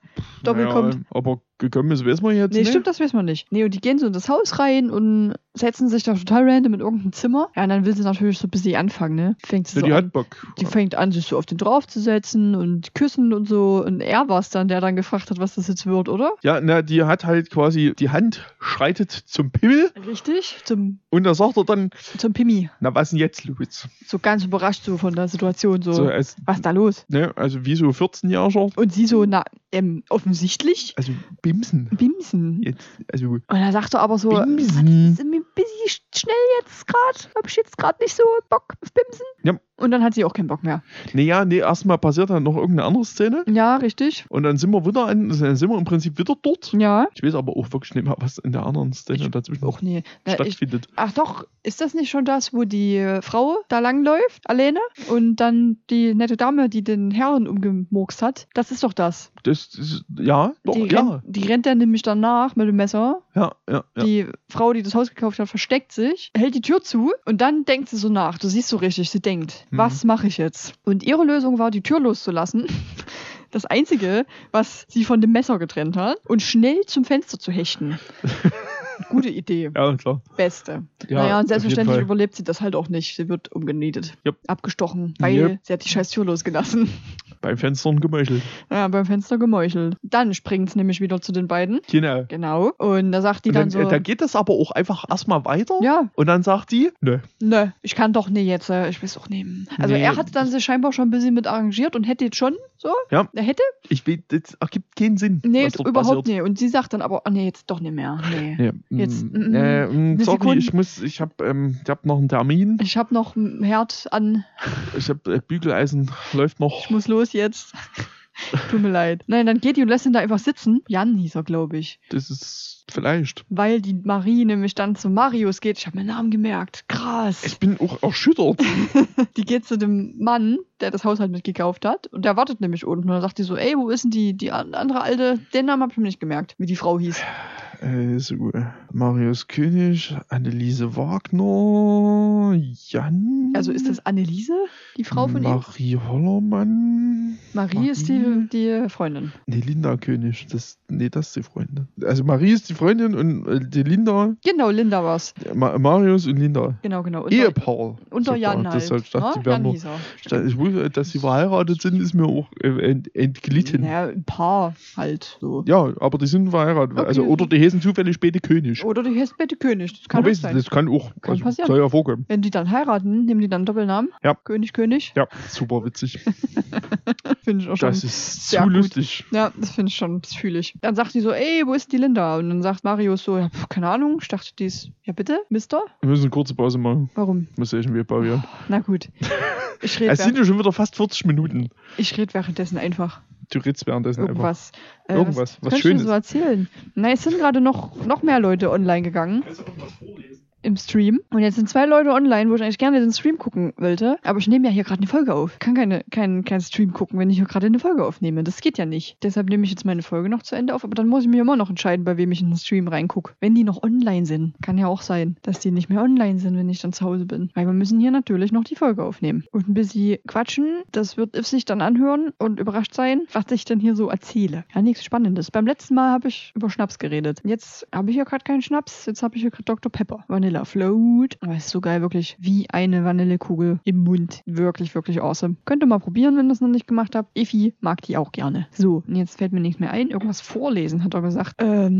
Doppel Naja, kommt. Aber gekommen ist, weiß man jetzt Nee, nicht. stimmt, das wissen wir nicht. Nee, und die gehen so in das Haus rein und setzen sich da total random in irgendein Zimmer. Ja, und dann will sie natürlich so ein bisschen anfangen, ne? Fängt sie Ja, so die an. hat Bock. Die fängt an, sich so auf den draufzusetzen und küssen und so. Und er war es dann, der dann gefragt hat, was das jetzt wird, oder? Ja, na, die hat halt quasi, die Hand schreitet zum Pimmel Richtig, zum, und da sagt er dann, zum Pimi. na was denn jetzt, Louis? So ganz überrascht so von der Situation, so, So, als, was da los? ne, also wie so 14-Jähriger, Und sie so, na, ähm, offensichtlich also Bimsen. Bimsen. Jetzt, also Und er aber so, Bimsen. ist ein bisschen sch- schnell jetzt gerade. Hab ich jetzt gerade nicht so Bock auf Bimsen. Ja. Und dann hat sie auch keinen Bock mehr. Naja, nee, erstmal passiert dann noch irgendeine andere Szene Ja, richtig. und dann sind wir wieder an, dann sind wir im Prinzip wieder dort. Ja. Ich weiß aber auch wirklich nicht mehr, was in der anderen Szene Ich dazwischen Auch nee. Na, ich, stattfindet. ach doch, ist das nicht schon das, wo die äh, Frau da langläuft, alleine? Und dann die nette Dame, die den Herrn umgemurkst hat? Das ist doch das. Das ist, ja, doch, die, ja, rennt, die rennt dann nämlich danach mit dem Messer. ja, ja, ja. Die Frau, die das Haus gekauft hat, versteckt sich, hält die Tür zu und dann denkt sie so nach. Du siehst so richtig, sie denkt, Mhm. was mache ich jetzt? Und ihre Lösung war, die Tür loszulassen. Das Einzige, was sie von dem Messer getrennt hat und schnell zum Fenster zu hechten. Gute Idee. Ja, klar. Beste. Ja, naja, und selbstverständlich überlebt sie das halt auch nicht. Sie wird umgenietet. Jupp. Abgestochen, weil Jupp. sie hat die scheiß Tür losgelassen. Beim Fenstern gemeuchelt. Ja, beim Fenster gemeuchelt. Dann springt es nämlich wieder zu den beiden. Genau. Genau. Und da sagt die dann, dann, so, äh, da geht das aber auch einfach erstmal weiter. ja, Und dann sagt die, nö. Nö, ich kann doch nicht jetzt, äh, ich will es doch nehmen. Also Nee. er hat dann sich scheinbar schon ein bisschen mit arrangiert und hätte jetzt schon so. Ja. Er hätte? Ich will, das ergibt keinen Sinn. Nee, überhaupt passiert. nicht. Und sie sagt dann aber, oh nee, jetzt doch nicht mehr. Nee. Nee, Jetzt, mm, mm, äh, mm, sorry, Sekunde. ich muss, ich hab, ähm, ich hab noch einen Termin. Ich habe noch ein Herd an, Ich hab äh, Bügeleisen läuft noch. ich muss los jetzt. Tut mir leid. Nein, dann geht die und lässt ihn da einfach sitzen. Jan hieß er, glaube ich. Das ist vielleicht. Weil die Marie nämlich dann zu Marius geht. Ich habe meinen Namen gemerkt. Krass. Ich bin auch erschüttert. Die geht zu dem Mann, der das Haus halt mitgekauft hat. Und der wartet nämlich unten. Und dann sagt die so, ey, wo ist denn die, die an- andere alte? Den Namen habe ich mir nicht gemerkt, wie die Frau hieß. Also, Marius König, Anneliese Wagner, Jan. Also ist das Anneliese, die Frau von ihm? Marie Hollermann. Marie ist die, Marie? die Freundin. Nee, Linda König. Das, nee, das ist die Freundin. Also Marie ist die Freundin und äh, die Linda, Genau, Linda war's. Ma Marius und Linda. Genau, genau. Unter, Ehepaar. unter. Jan halt. Deshalb dachte ne? ich, wir Jan er. ich wusste, dass sie verheiratet sind, ist mir auch äh, ent, entglitten. Naja, ein Paar halt so. Ja, aber die sind verheiratet. Okay. Also, oder die heißen zufällig späte König. Oder die heißt Bette König. Das kann auch sein. das kann auch. Kann also, passieren. Soll ja vorkommen. Wenn die dann heiraten, nehmen die dann Doppelnamen. Ja. König, König. Ja, super witzig. Finde ich auch schon. Das ist sehr zu gut. lustig. Ja, das finde ich schon, das fühle ich. Dann sagt die so, ey, wo ist die Linda? Und dann sagt Marius so, ja, pf, keine Ahnung. Ich dachte, die ist, ja bitte, Mister? Wir müssen eine kurze Pause machen. Warum? Muss ich irgendwie parieren. Na gut. Ich rede Es sind ja schon wieder fast 40 Minuten. ich red währenddessen einfach. Du redest währenddessen einfach. Irgendwas. Äh, Irgendwas, was kannst du Schönes. so erzählen? Na, es sind gerade noch, noch mehr Leute online gegangen. Im Stream. Und jetzt sind zwei Leute online, wo ich eigentlich gerne den Stream gucken wollte. Aber ich nehme ja hier gerade eine Folge auf. Ich kann keine, keinen kein Stream gucken, wenn ich hier gerade eine Folge aufnehme. Das geht ja nicht. Deshalb nehme ich jetzt meine Folge noch zu Ende auf. Aber dann muss ich mir immer noch entscheiden, bei wem ich in den Stream reingucke. Wenn die noch online sind. Kann ja auch sein, dass die nicht mehr online sind, wenn ich dann zu Hause bin. Weil wir müssen hier natürlich noch die Folge aufnehmen. Und ein bisschen quatschen. Das wird If sich dann anhören und überrascht sein, was ich denn hier so erzähle. Ja, nichts Spannendes. Beim letzten Mal habe ich über Schnaps geredet. Jetzt habe ich hier gerade keinen Schnaps. Jetzt habe ich hier gerade Dr. Pepper. Vanilla Float. Aber es ist so geil, wirklich. Wie eine Vanillekugel im Mund. Wirklich, wirklich awesome. Könnt ihr mal probieren, wenn ihr das noch nicht gemacht habt. Effi mag die auch gerne. So, und jetzt fällt mir nichts mehr ein. Irgendwas vorlesen, hat er gesagt. Ähm,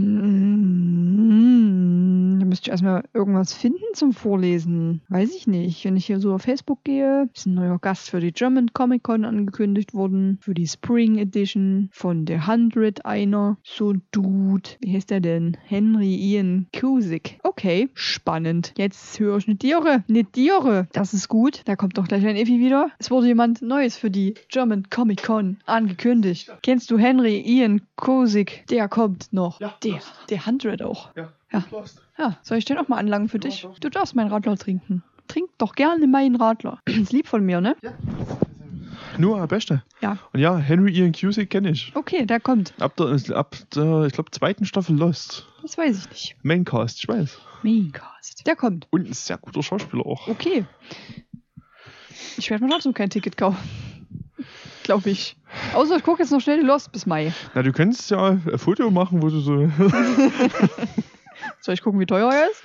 da müsste ich erstmal irgendwas finden zum Vorlesen. Weiß ich nicht. Wenn ich hier so auf Facebook gehe, ist ein neuer Gast für die German Comic Con angekündigt worden. Für die Spring Edition von The 100 einer. So ein Dude. Wie heißt der denn? Henry Ian Cusick. Okay, spannend. Jetzt höre ich eine Tiere. Eine Tiere. Das ist gut. Da kommt doch gleich ein Effi wieder. Es wurde jemand Neues für die German Comic Con angekündigt. Kennst du Henry Ian Cusick? Der kommt noch. Ja, der. das. Der 100 auch. Ja. Ja. Ja, soll ich den auch mal anlangen für dich? Ja, doch. Du darfst meinen Radler trinken. Trink doch gerne meinen Radler. ist lieb von mir, ne? Nur am besten. Ja. Und ja, Henry Ian Cusick kenne ich. Okay, der kommt. Ab der, ab der ich glaube, zweiten Staffel Lost. Das weiß ich nicht. Maincast, ich weiß. Maincast. Der kommt. Und ein sehr guter Schauspieler auch. Okay. Ich werde mir trotzdem kein Ticket kaufen. glaube ich. Außer ich gucke jetzt noch schnell die Lost bis Mai. Na, du könntest ja ein Foto machen, wo du so. Soll ich gucken, wie teuer er ist?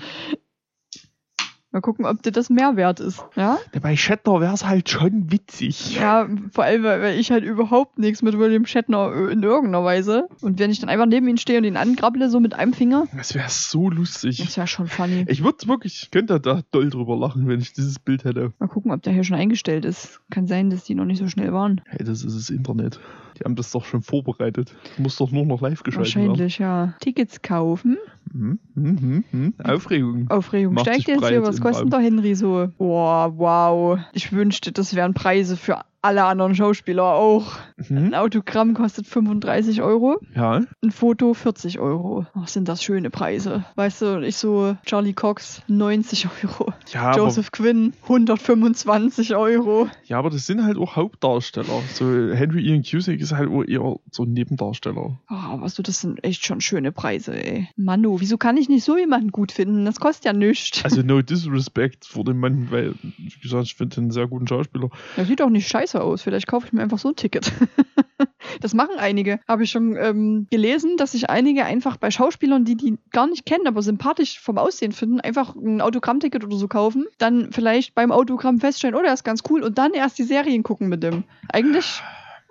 Mal gucken, ob dir das mehr wert ist. Ja? Bei Shatner wäre es halt schon witzig. Ja, vor allem, weil ich halt überhaupt nichts mit William Shatner in irgendeiner Weise. Und wenn ich dann einfach neben ihm stehe und ihn angrabble, so mit einem Finger, Das wäre so lustig. das wäre schon funny. Ich würde wirklich, könnte da doll drüber lachen, wenn ich dieses Bild hätte. Mal gucken, ob der hier schon eingestellt ist. Kann sein, dass die noch nicht so schnell waren. Hey, das ist das Internet. Die haben das doch schon vorbereitet. Muss doch nur noch live geschaltet werden. Wahrscheinlich, ja. Tickets kaufen. Mhm, mhm, mhm. Aufregung. Aufregung Macht steigt jetzt hier. Was kostet der Henry so? Boah, wow. Ich wünschte, das wären Preise für alle anderen Schauspieler auch. Mhm. Ein Autogramm kostet 35 Euro. Ja, Ein Foto 40 Euro. Ach, sind das schöne Preise. Weißt du, ich so, Charlie Cox 90 Euro. ja aber, Joseph Quinn 125 Euro. ja, aber das sind halt auch Hauptdarsteller. So Henry Ian Cusick ist halt auch eher so ein Nebendarsteller. Oh, was du, das sind echt schon schöne Preise, ey. Manu, wieso kann ich nicht so jemanden gut finden? Das kostet ja nichts. Also no disrespect vor dem Mann, weil, wie gesagt, ich finde einen sehr guten Schauspieler. Das sieht doch nicht scheiße aus. Vielleicht kaufe ich mir einfach so ein Ticket. Das machen einige. Habe ich schon ähm, gelesen, dass sich einige einfach bei Schauspielern, die die gar nicht kennen, aber sympathisch vom Aussehen finden, einfach ein Autogrammticket oder so kaufen. Dann vielleicht beim Autogramm feststellen, oh, der ist ganz cool und dann erst die Serien gucken mit dem. Eigentlich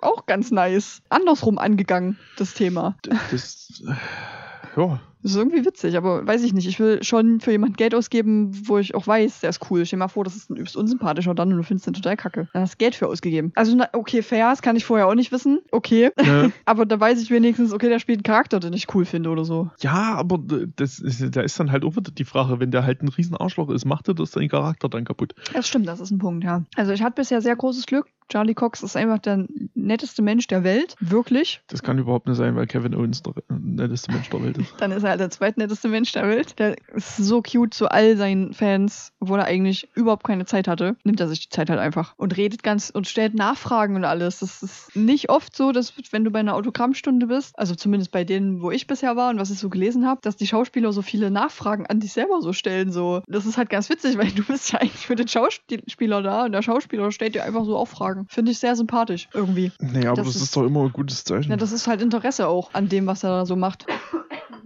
auch ganz nice. Andersrum angegangen, das Thema. Das, äh, ja, Das ist irgendwie witzig, aber weiß ich nicht. Ich will schon für jemanden Geld ausgeben, wo ich auch weiß, der ist cool. Stell dir mal vor, das ist ein übelst unsympathischer dann und du findest den total kacke. Dann hast du Geld für ausgegeben. Also, na, okay, fair, das kann ich vorher auch nicht wissen. Okay. ne? aber da weiß ich wenigstens, okay, der spielt einen Charakter, den ich cool finde oder so. ja, aber das ist, da ist dann halt auch wieder die Frage, wenn der halt ein riesen Arschloch ist, macht er das seinen Charakter dann kaputt? Das stimmt, das ist ein Punkt, ja. Also, ich hatte bisher sehr großes Glück. Charlie Cox ist einfach der netteste Mensch der Welt. Wirklich. Das kann überhaupt nicht sein, weil Kevin Owens der netteste Mensch der Welt ist. Dann ist er halt der zweitnetteste Mensch der Welt. Der ist so cute zu all seinen Fans, obwohl er eigentlich überhaupt keine Zeit hatte. Nimmt er sich die Zeit halt einfach und redet ganz und stellt Nachfragen und alles. Das ist nicht oft so, dass wenn du bei einer Autogrammstunde bist, also zumindest bei denen, wo ich bisher war und was ich so gelesen habe, dass die Schauspieler so viele Nachfragen an dich selber so stellen. So, das ist halt ganz witzig, weil du bist ja eigentlich für den Schauspieler da und der Schauspieler stellt dir einfach so auch Fragen. Finde ich sehr sympathisch irgendwie. Naja, aber Das das, ist- ist, doch immer ein gutes Zeichen. Ja, das ist halt Interesse auch an dem, was er da so macht.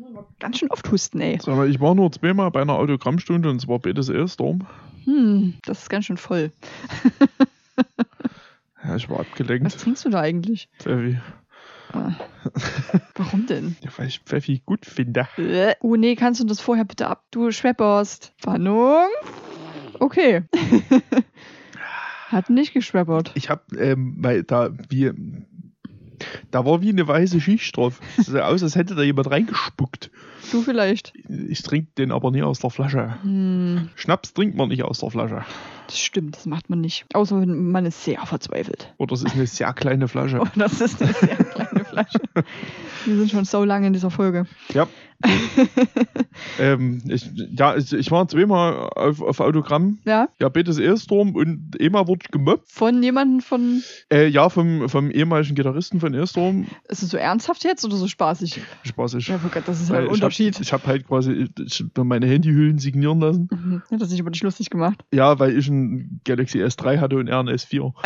Ganz schön oft husten, ey. Sag mal, ich war nur zweimal bei einer Autogrammstunde und zwar BDSL Storm. Hm, das ist ganz schön voll. Ja, ich war Was abgelenkt. trinkst du da eigentlich? Pfeffi. Ah. Warum denn? Ja, weil ich Pfeffi gut finde. Äh, Oh nee, kannst du das vorher bitte ab? Du schwepperst. Spannung? Okay. Hat nicht geschweppert. Ich hab, ähm, weil da wie. Da war wie eine weiße Schicht drauf. Es sah aus, als hätte da jemand reingespuckt. Du vielleicht. Ich trinke den aber nie aus der Flasche. Hm, Schnaps trinkt man nicht aus der Flasche. das stimmt, das macht man nicht. Außer wenn man ist sehr verzweifelt. Oder es ist eine sehr kleine Flasche. Oh, das ist eine sehr kleine Flasche. Wir sind schon so lange in dieser Folge. Ja. ähm, ich, ja, ich, ich war zweimal auf, auf Autogramm. Ja, Ja, BDSL Storm und einmal wurde gemobbt. von jemandem von. Äh, ja, vom, vom ehemaligen Gitarristen von Airstrom. Ist es so ernsthaft jetzt oder so spaßig? Spaßig. Ja, oh Gott, das ist Weil ein ich Unterschied. Hab, ich habe halt quasi ich meine Handyhüllen signieren lassen. Mhm. Hat er sich über dich lustig gemacht? Ja, weil ich ein Galaxy S3 hatte und er ein S4.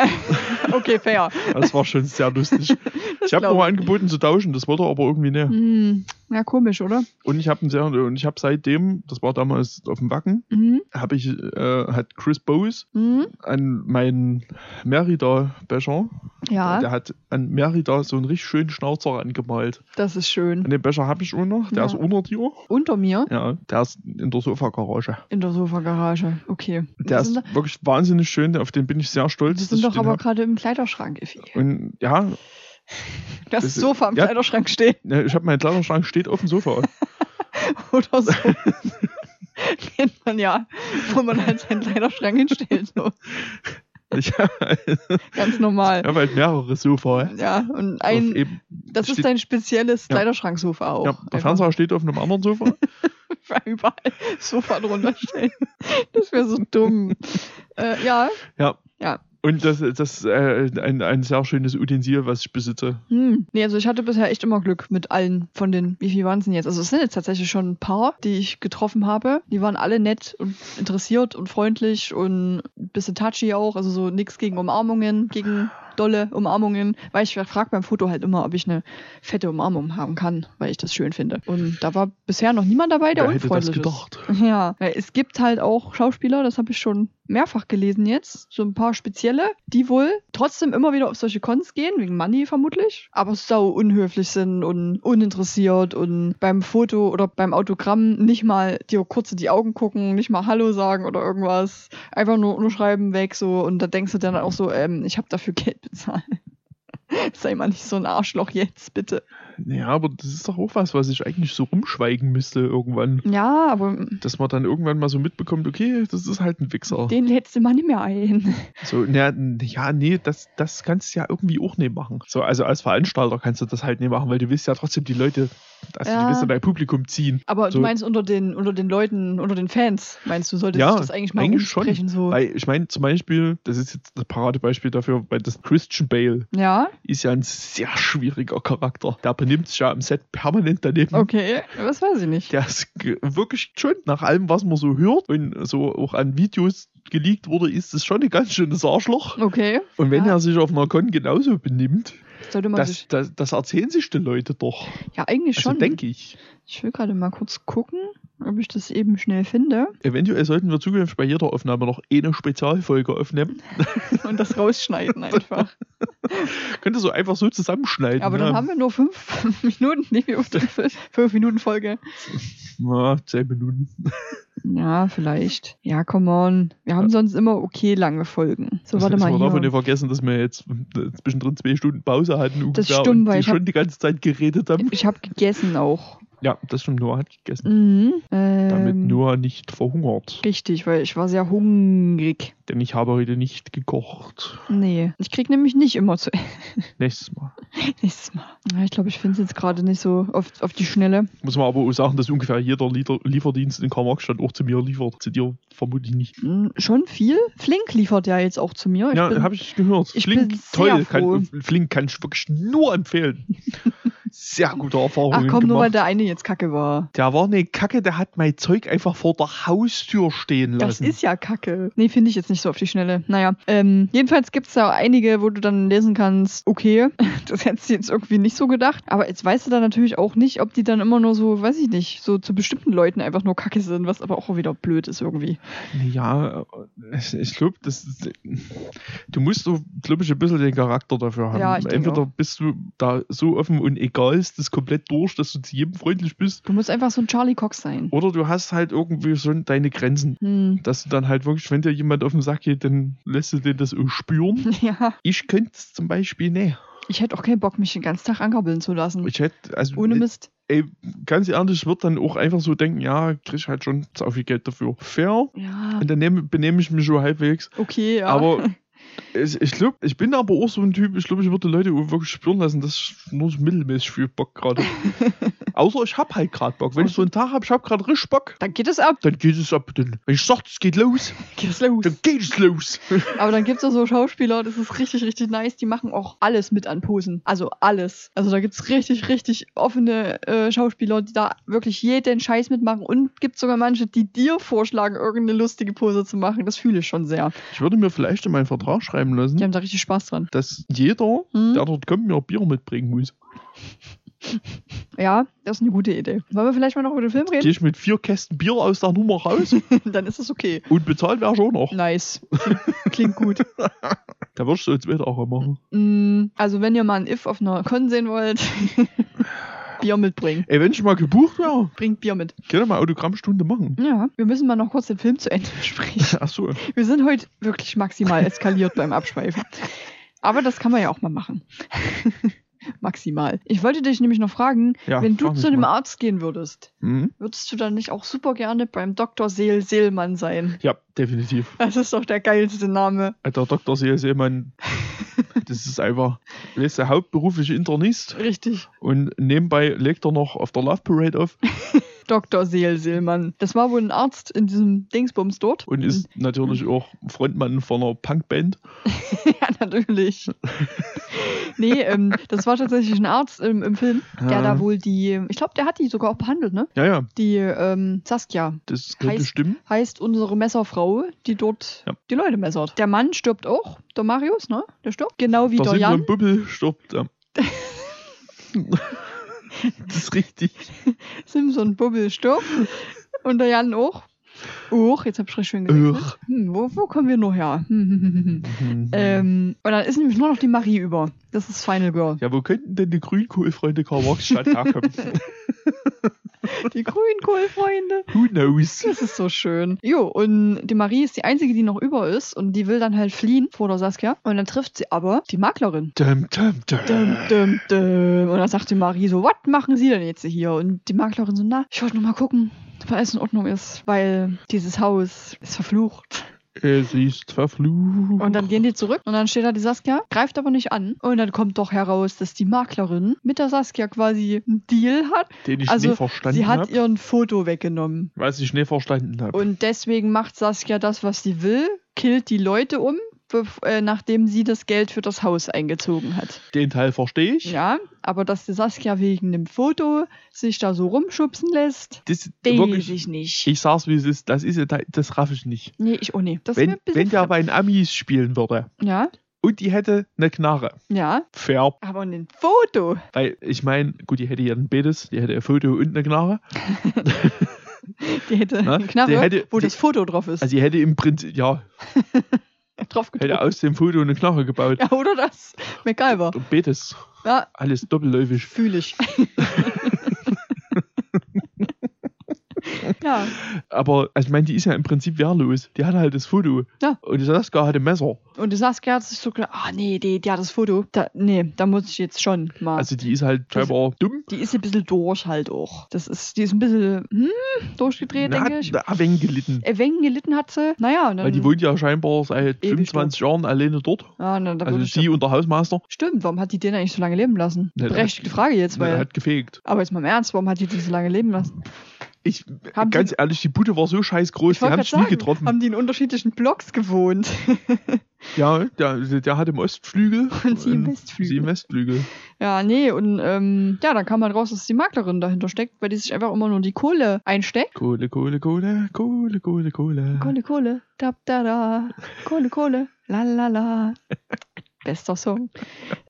Okay, fair. Das war schon sehr lustig. Ich habe glaub noch angeboten zu tauschen, das wollte er aber irgendwie nicht. Hm, ja, komisch, oder? Und ich habe sehr und ich habe seitdem, das war damals auf dem Wacken, Mhm. habe ich äh, hat Chris Bowes Mhm. an meinen Merida Becher, Ja, der hat an Merida so einen richtig schönen Schnauzer angemalt. das ist schön. Und den Becher habe ich auch noch, der Ja. ist unter dir. Unter mir Ja, der ist in der Sofagarage. in der Sofagarage. Okay. Der wir ist wirklich wahnsinnig schön, auf den bin ich sehr stolz. wir dass sind doch aber gerade im Kleiderschrank, Effi. Und ja, Das Das- Sofa im ja. Kleiderschrank steht ich habe meinen Kleiderschrank steht auf dem Sofa. oder so. Kennt man ja, wo man halt seinen Kleiderschrank hinstellt. So. ich habe Ganz normal. hab halt mehrere Sofa. Ja, und ein, eben, das ist steht- dein spezielles Ja. Kleiderschranksofa auch. ja, der Einfach Fernseher steht auf einem anderen Sofa. überall Sofa drunter stellen. Das wäre so dumm. äh, ja, ja. Ja. Und das, das ist äh, ein, ein sehr schönes Utensil, was ich besitze. Hm. Nee, also ich hatte bisher echt immer Glück mit allen von den, wie viel waren es denn jetzt? Also es sind jetzt tatsächlich schon ein paar, die ich getroffen habe. Die waren alle nett und interessiert und freundlich und ein bisschen touchy auch. Also so nichts gegen Umarmungen, gegen dolle Umarmungen, weil ich frage beim Foto halt immer, ob ich eine fette Umarmung haben kann, weil ich das schön finde. Und da war bisher noch niemand dabei, der Wer hätte das unfreundlich gedacht? ist. Ja, es gibt halt auch Schauspieler, das habe ich schon mehrfach gelesen jetzt, so ein paar spezielle, die wohl trotzdem immer wieder auf solche Cons gehen, wegen Money vermutlich, aber sau unhöflich sind und uninteressiert und beim Foto oder beim Autogramm nicht mal dir kurz in die Augen gucken, nicht mal Hallo sagen oder irgendwas, einfach nur unterschreiben weg so und da denkst du dann auch so, ähm, ich habe dafür Geld bezahlt. Sei mal nicht so ein Arschloch jetzt, bitte. Ja, aber das ist doch auch was, was ich eigentlich so rumschweigen müsste irgendwann. Ja, aber Dass man dann irgendwann mal so mitbekommt, okay, das ist halt ein Wichser. den lädst du mal nicht mehr ein. So, na, ja, nee, das, das kannst du ja irgendwie auch nicht machen. So, also als Veranstalter kannst du das halt nicht machen, weil du willst ja trotzdem die Leute, also Ja. du willst ja dein Publikum ziehen. Aber So. du meinst unter den, unter den Leuten, unter den Fans, meinst du, sollte Ja, das eigentlich mal eigentlich schon. So. Weil ich meine, zum Beispiel, das ist jetzt das Paradebeispiel dafür, weil das Christian Bale Ja, ist ja ein sehr schwieriger Charakter. Der benimmt sich ja am Set permanent daneben. okay, das weiß ich nicht. Der ist wirklich schon, nach allem, was man so hört und so auch an Videos geleakt wurde, ist es schon ein ganz schönes Arschloch. Okay, Und wenn Ja. er sich auf einer Con genauso benimmt, sollte man das, das, das erzählen sich die Leute doch. Ja, eigentlich Also schon. denke ich. Ich will gerade mal kurz gucken, ob ich das eben schnell finde Eventuell sollten wir zukünftig bei jeder Aufnahme noch eine Spezialfolge aufnehmen. und das rausschneiden einfach. Könnte so einfach so zusammenschneiden. Aber ne? dann haben wir nur fünf Minuten, nee, wir fünf Minuten Folge. Ja, zehn Minuten. Ja, vielleicht. Ja, come on. Wir haben sonst immer okay lange Folgen. So, warte Also, mal man darf nicht vergessen, dass wir jetzt zwischendrin zwei Stunden Pause hatten ungefähr stimmt, und weil ich hab- schon die ganze Zeit geredet haben. Ich habe gegessen auch. Ja, das stimmt. Noah hat gegessen. Mhm. Damit Ähm, Noah nicht verhungert. Richtig, weil ich war sehr hungrig. Denn ich habe heute nicht gekocht. Nee, ich krieg nämlich nicht immer zu Nächstes Mal. nächstes Mal. Ja, ich glaube, ich finde es jetzt gerade nicht so auf, auf die Schnelle. Muss man aber auch sagen, dass ungefähr jeder Liefer Lieferdienst in Karl-Marx-Stadt auch zu mir liefert. Zu dir vermutlich nicht. Hm, Schon viel. Flink liefert ja jetzt auch zu mir. Ich ja, habe ich gehört. ich Flink, bin sehr toll. Kann, Flink kann ich wirklich nur empfehlen. Sehr gute Erfahrungen Ach komm, nur weil gemacht. der eine jetzt kacke war. Der war eine Kacke, der hat mein Zeug einfach vor der Haustür stehen Das lassen. ist ja kacke. Nee, finde ich jetzt nicht so auf die Schnelle. Naja, ähm, jedenfalls gibt es da einige, wo du dann lesen kannst, okay, das hättest du jetzt irgendwie nicht so gedacht. Aber jetzt weißt du dann natürlich auch nicht, ob die dann immer nur so, weiß ich nicht, so zu bestimmten Leuten einfach nur kacke sind, was aber auch wieder blöd ist irgendwie. Ja, ich, glaube, das ist, du musst so, glaube ich, ein bisschen den Charakter dafür haben. Ja, ich Entweder auch. bist du da so offen und egal ist das komplett durch, dass du zu jedem freundlich bist, Du musst einfach so ein Charlie Cox sein. oder du hast halt irgendwie so deine Grenzen. Hm. Dass du dann halt wirklich, wenn dir jemand auf den Sack geht, dann lässt du den das auch spüren. Ja, Ich könnte es zum Beispiel nicht. ich hätte auch keinen Bock, mich den ganzen Tag ankabbeln zu lassen. Ich hätte, also, Ohne Mist. ey, ganz ehrlich, ich würde dann auch einfach so denken, ja, krieg ich halt schon so viel Geld dafür. Fair. Ja, Und dann nehm, benehme ich mich schon halbwegs. okay, ja. Aber ich, ich glaube, ich bin aber auch so ein Typ, ich glaube, ich würde Leute wirklich spüren lassen, dass ich nur so mittelmäßig viel Bock gerade. Außer ich hab halt gerade Bock. Wenn ich so einen Tag hab, ich hab gerade richtig Bock, dann geht es ab. dann geht es ab. Dann, wenn ich sag, es geht los, Geht es los. dann geht es los. Aber dann gibt es so Schauspieler, das ist richtig, richtig nice, die machen auch alles mit an Posen. Also alles. Also da gibt es richtig, richtig offene äh, Schauspieler, die da wirklich jeden Scheiß mitmachen. Und gibt sogar manche, die dir vorschlagen, irgendeine lustige Pose zu machen. Das fühle ich schon sehr. Ich würde mir vielleicht in meinen Vertrag schreiben lassen, Die haben da richtig Spaß dran. dass jeder, Hm? der dort kommt, mir Bier mitbringen muss. Ja, das ist eine gute Idee. Wollen wir vielleicht mal noch über den Film Gehe reden? ich mit vier Kästen Bier aus der Nummer raus dann ist es okay. und bezahlt wäre schon noch. Nice. Klingt gut. Da würdest du jetzt weiter auch machen. Mm, Also wenn ihr mal ein If auf einer Con sehen wollt, Bier mitbringen. Ey, wenn ich mal gebucht wäre, Bringt Bier mit. können wir mal Autogrammstunde machen. Ja, wir müssen mal noch kurz den Film zu Ende besprechen. Ach so. Wir sind heute wirklich maximal eskaliert beim Abschweifen. Aber das kann man ja auch mal machen. maximal. Ich wollte dich nämlich noch fragen, Ja, wenn du zu einem mal. Arzt gehen würdest, Mhm. würdest du dann nicht auch super gerne beim Dr. Seel Seelmann sein? Ja, definitiv. Das ist doch der geilste Name. Der Dr. Seelmann, das ist einfach, er ist der hauptberufliche Internist Richtig. und nebenbei legt er noch auf der Love Parade auf Dr. Seel Seelmann. Das war wohl ein Arzt in diesem Dingsbums dort. und ist natürlich auch Frontmann von einer Punkband. ja, natürlich. Nee, ähm, das war tatsächlich ein Arzt im, im Film, der Ja. da wohl die, ich glaube, der hat die sogar auch behandelt, ne? Ja, ja, Die ähm, Saskia das könnte Heißt- stimmen. heißt unsere Messerfrau, die dort Ja. die Leute messert. Der Mann stirbt auch, der Marius, ne? Der stirbt. Genau wie Der Jan. Bubbel stirbt. Ja. das ist richtig. Simpson Bubbel stirbt. Und der Jan auch. Auch, jetzt hab ich recht schön gesagt. Hm, wo, wo kommen wir noch her? Hm, hm, hm, hm, hm. ähm, und dann ist nämlich nur noch die Marie über. Das ist Final Girl. Ja, wo könnten denn die Grünkohlfreunde Karl Marx-Stadt herkommen? Die Grünkohlfreunde. Who knows? Das ist so schön. Jo, und die Marie ist die einzige, die noch über ist und die will dann halt fliehen vor der Saskia. Und dann trifft sie aber die Maklerin. Dum, dum, dum. Dum, dum, dum. Und dann sagt die Marie so, was machen Sie denn jetzt hier? Und die Maklerin so, na, ich wollte nur mal gucken, alles in Ordnung ist, weil dieses Haus ist verflucht. Es ist verflucht. Und dann gehen die zurück und dann steht da die Saskia, greift aber nicht an. Und dann kommt doch heraus, dass die Maklerin mit der Saskia quasi einen Deal hat. Den ich also, nicht verstanden Sie hat habe. ihr ein Foto weggenommen. Was ich nicht verstanden habe. Und deswegen macht Saskia das, was sie will, killt die Leute um, äh, nachdem sie das Geld für das Haus eingezogen hat. Den Teil verstehe ich. Ja, aber dass die Saskia wegen dem Foto sich da so rumschubsen lässt, Das, wirklich, ich nicht. ich sag's wie es ist, das ist das raff ich nicht. nee, ich auch nicht. Das Wenn, wenn der bei den Amis spielen würde Ja, und die hätte eine Knarre, ja, fair. aber ein Foto. Weil ich meine, gut, die hätte ja ein beides, die hätte ein Foto und eine Knarre. Die hätte Ja, eine Knarre, hätte- wo die- das Foto drauf ist. Also die hätte im Prinzip, ja, drauf gedruckt. hätte aus dem Foto eine Knarre gebaut. Ja, oder das? MacGyver. Und beides. Ja, Alles doppelläufig. fühle ich. ja, Aber, also ich meine, die ist ja im Prinzip wehrlos. Die hatte halt das Foto. Ja. Und die Saskia hatte ein Messer. und die Saskia hat sich so gedacht, ah nee, die, die hat das Foto. Da, nee, da muss ich jetzt schon mal. Also die ist halt scheinbar dumm. die ist ein bisschen durch halt auch. Das ist, die ist ein bisschen hm, durchgedreht, Na, denke ich. hat ein wenig gelitten. Äh, Wengen gelitten hat sie. Naja, und dann. Weil die wohnt ja scheinbar seit Ewig 25 Jahren alleine dort. ja, dann, da Also sie und der Hausmeister. Stimmt, warum hat die den eigentlich so lange leben lassen? Na, der Berechtigte Frage jetzt, Der weil. hat gefegt. aber jetzt mal im Ernst, warum hat die die so lange leben lassen? Ich, Haben ganz ehrlich, die Bude war so scheiß groß, die haben sich nie getroffen. Haben die in unterschiedlichen Blocks gewohnt? Ja, der, der hat im Ostflügel Und sie im Westflügel. Sie im Westflügel. ja, nee, und ähm, ja, dann kam halt raus, dass die Maklerin dahinter steckt, weil die sich einfach immer nur die Kohle einsteckt. Kohle, Kohle, Kohle, Kohle, Kohle, Kohle. Kohle, Kohle, da, da, da, Kohle, Kohle, la, la, la. Bester Song.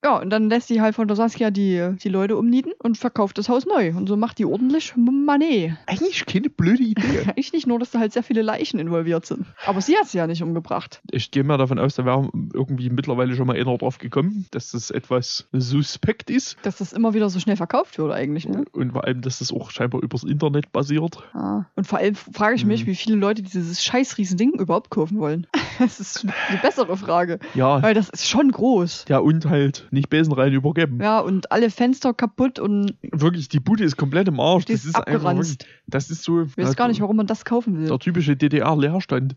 Ja, und dann lässt sie halt von der Saskia die, die Leute umnieten und verkauft das Haus neu. Und so macht die ordentlich Money. Eigentlich keine blöde Idee. Eigentlich nicht nur, dass da halt sehr viele Leichen involviert sind. Aber sie hat sie ja nicht umgebracht. Ich gehe mal davon aus, da wäre irgendwie mittlerweile schon mal einer drauf gekommen, dass das etwas suspekt ist. Dass das immer wieder so schnell verkauft wird eigentlich, ne? Und vor allem, dass das auch scheinbar übers Internet basiert. Ah. Und vor allem frage ich mich, Mhm. wie viele Leute dieses scheiß Riesending überhaupt kaufen wollen. Das ist die bessere Frage. Ja, Weil das ist schon groß. Ja und halt nicht Besen rein übergeben. Ja, und alle Fenster kaputt und Wirklich, die Bude ist komplett im Arsch. die Das ist ist einfach wirklich, abgeranzt. das ist so. Ich weiß gar nicht, warum man das kaufen will. Der typische DDR-Leerstand.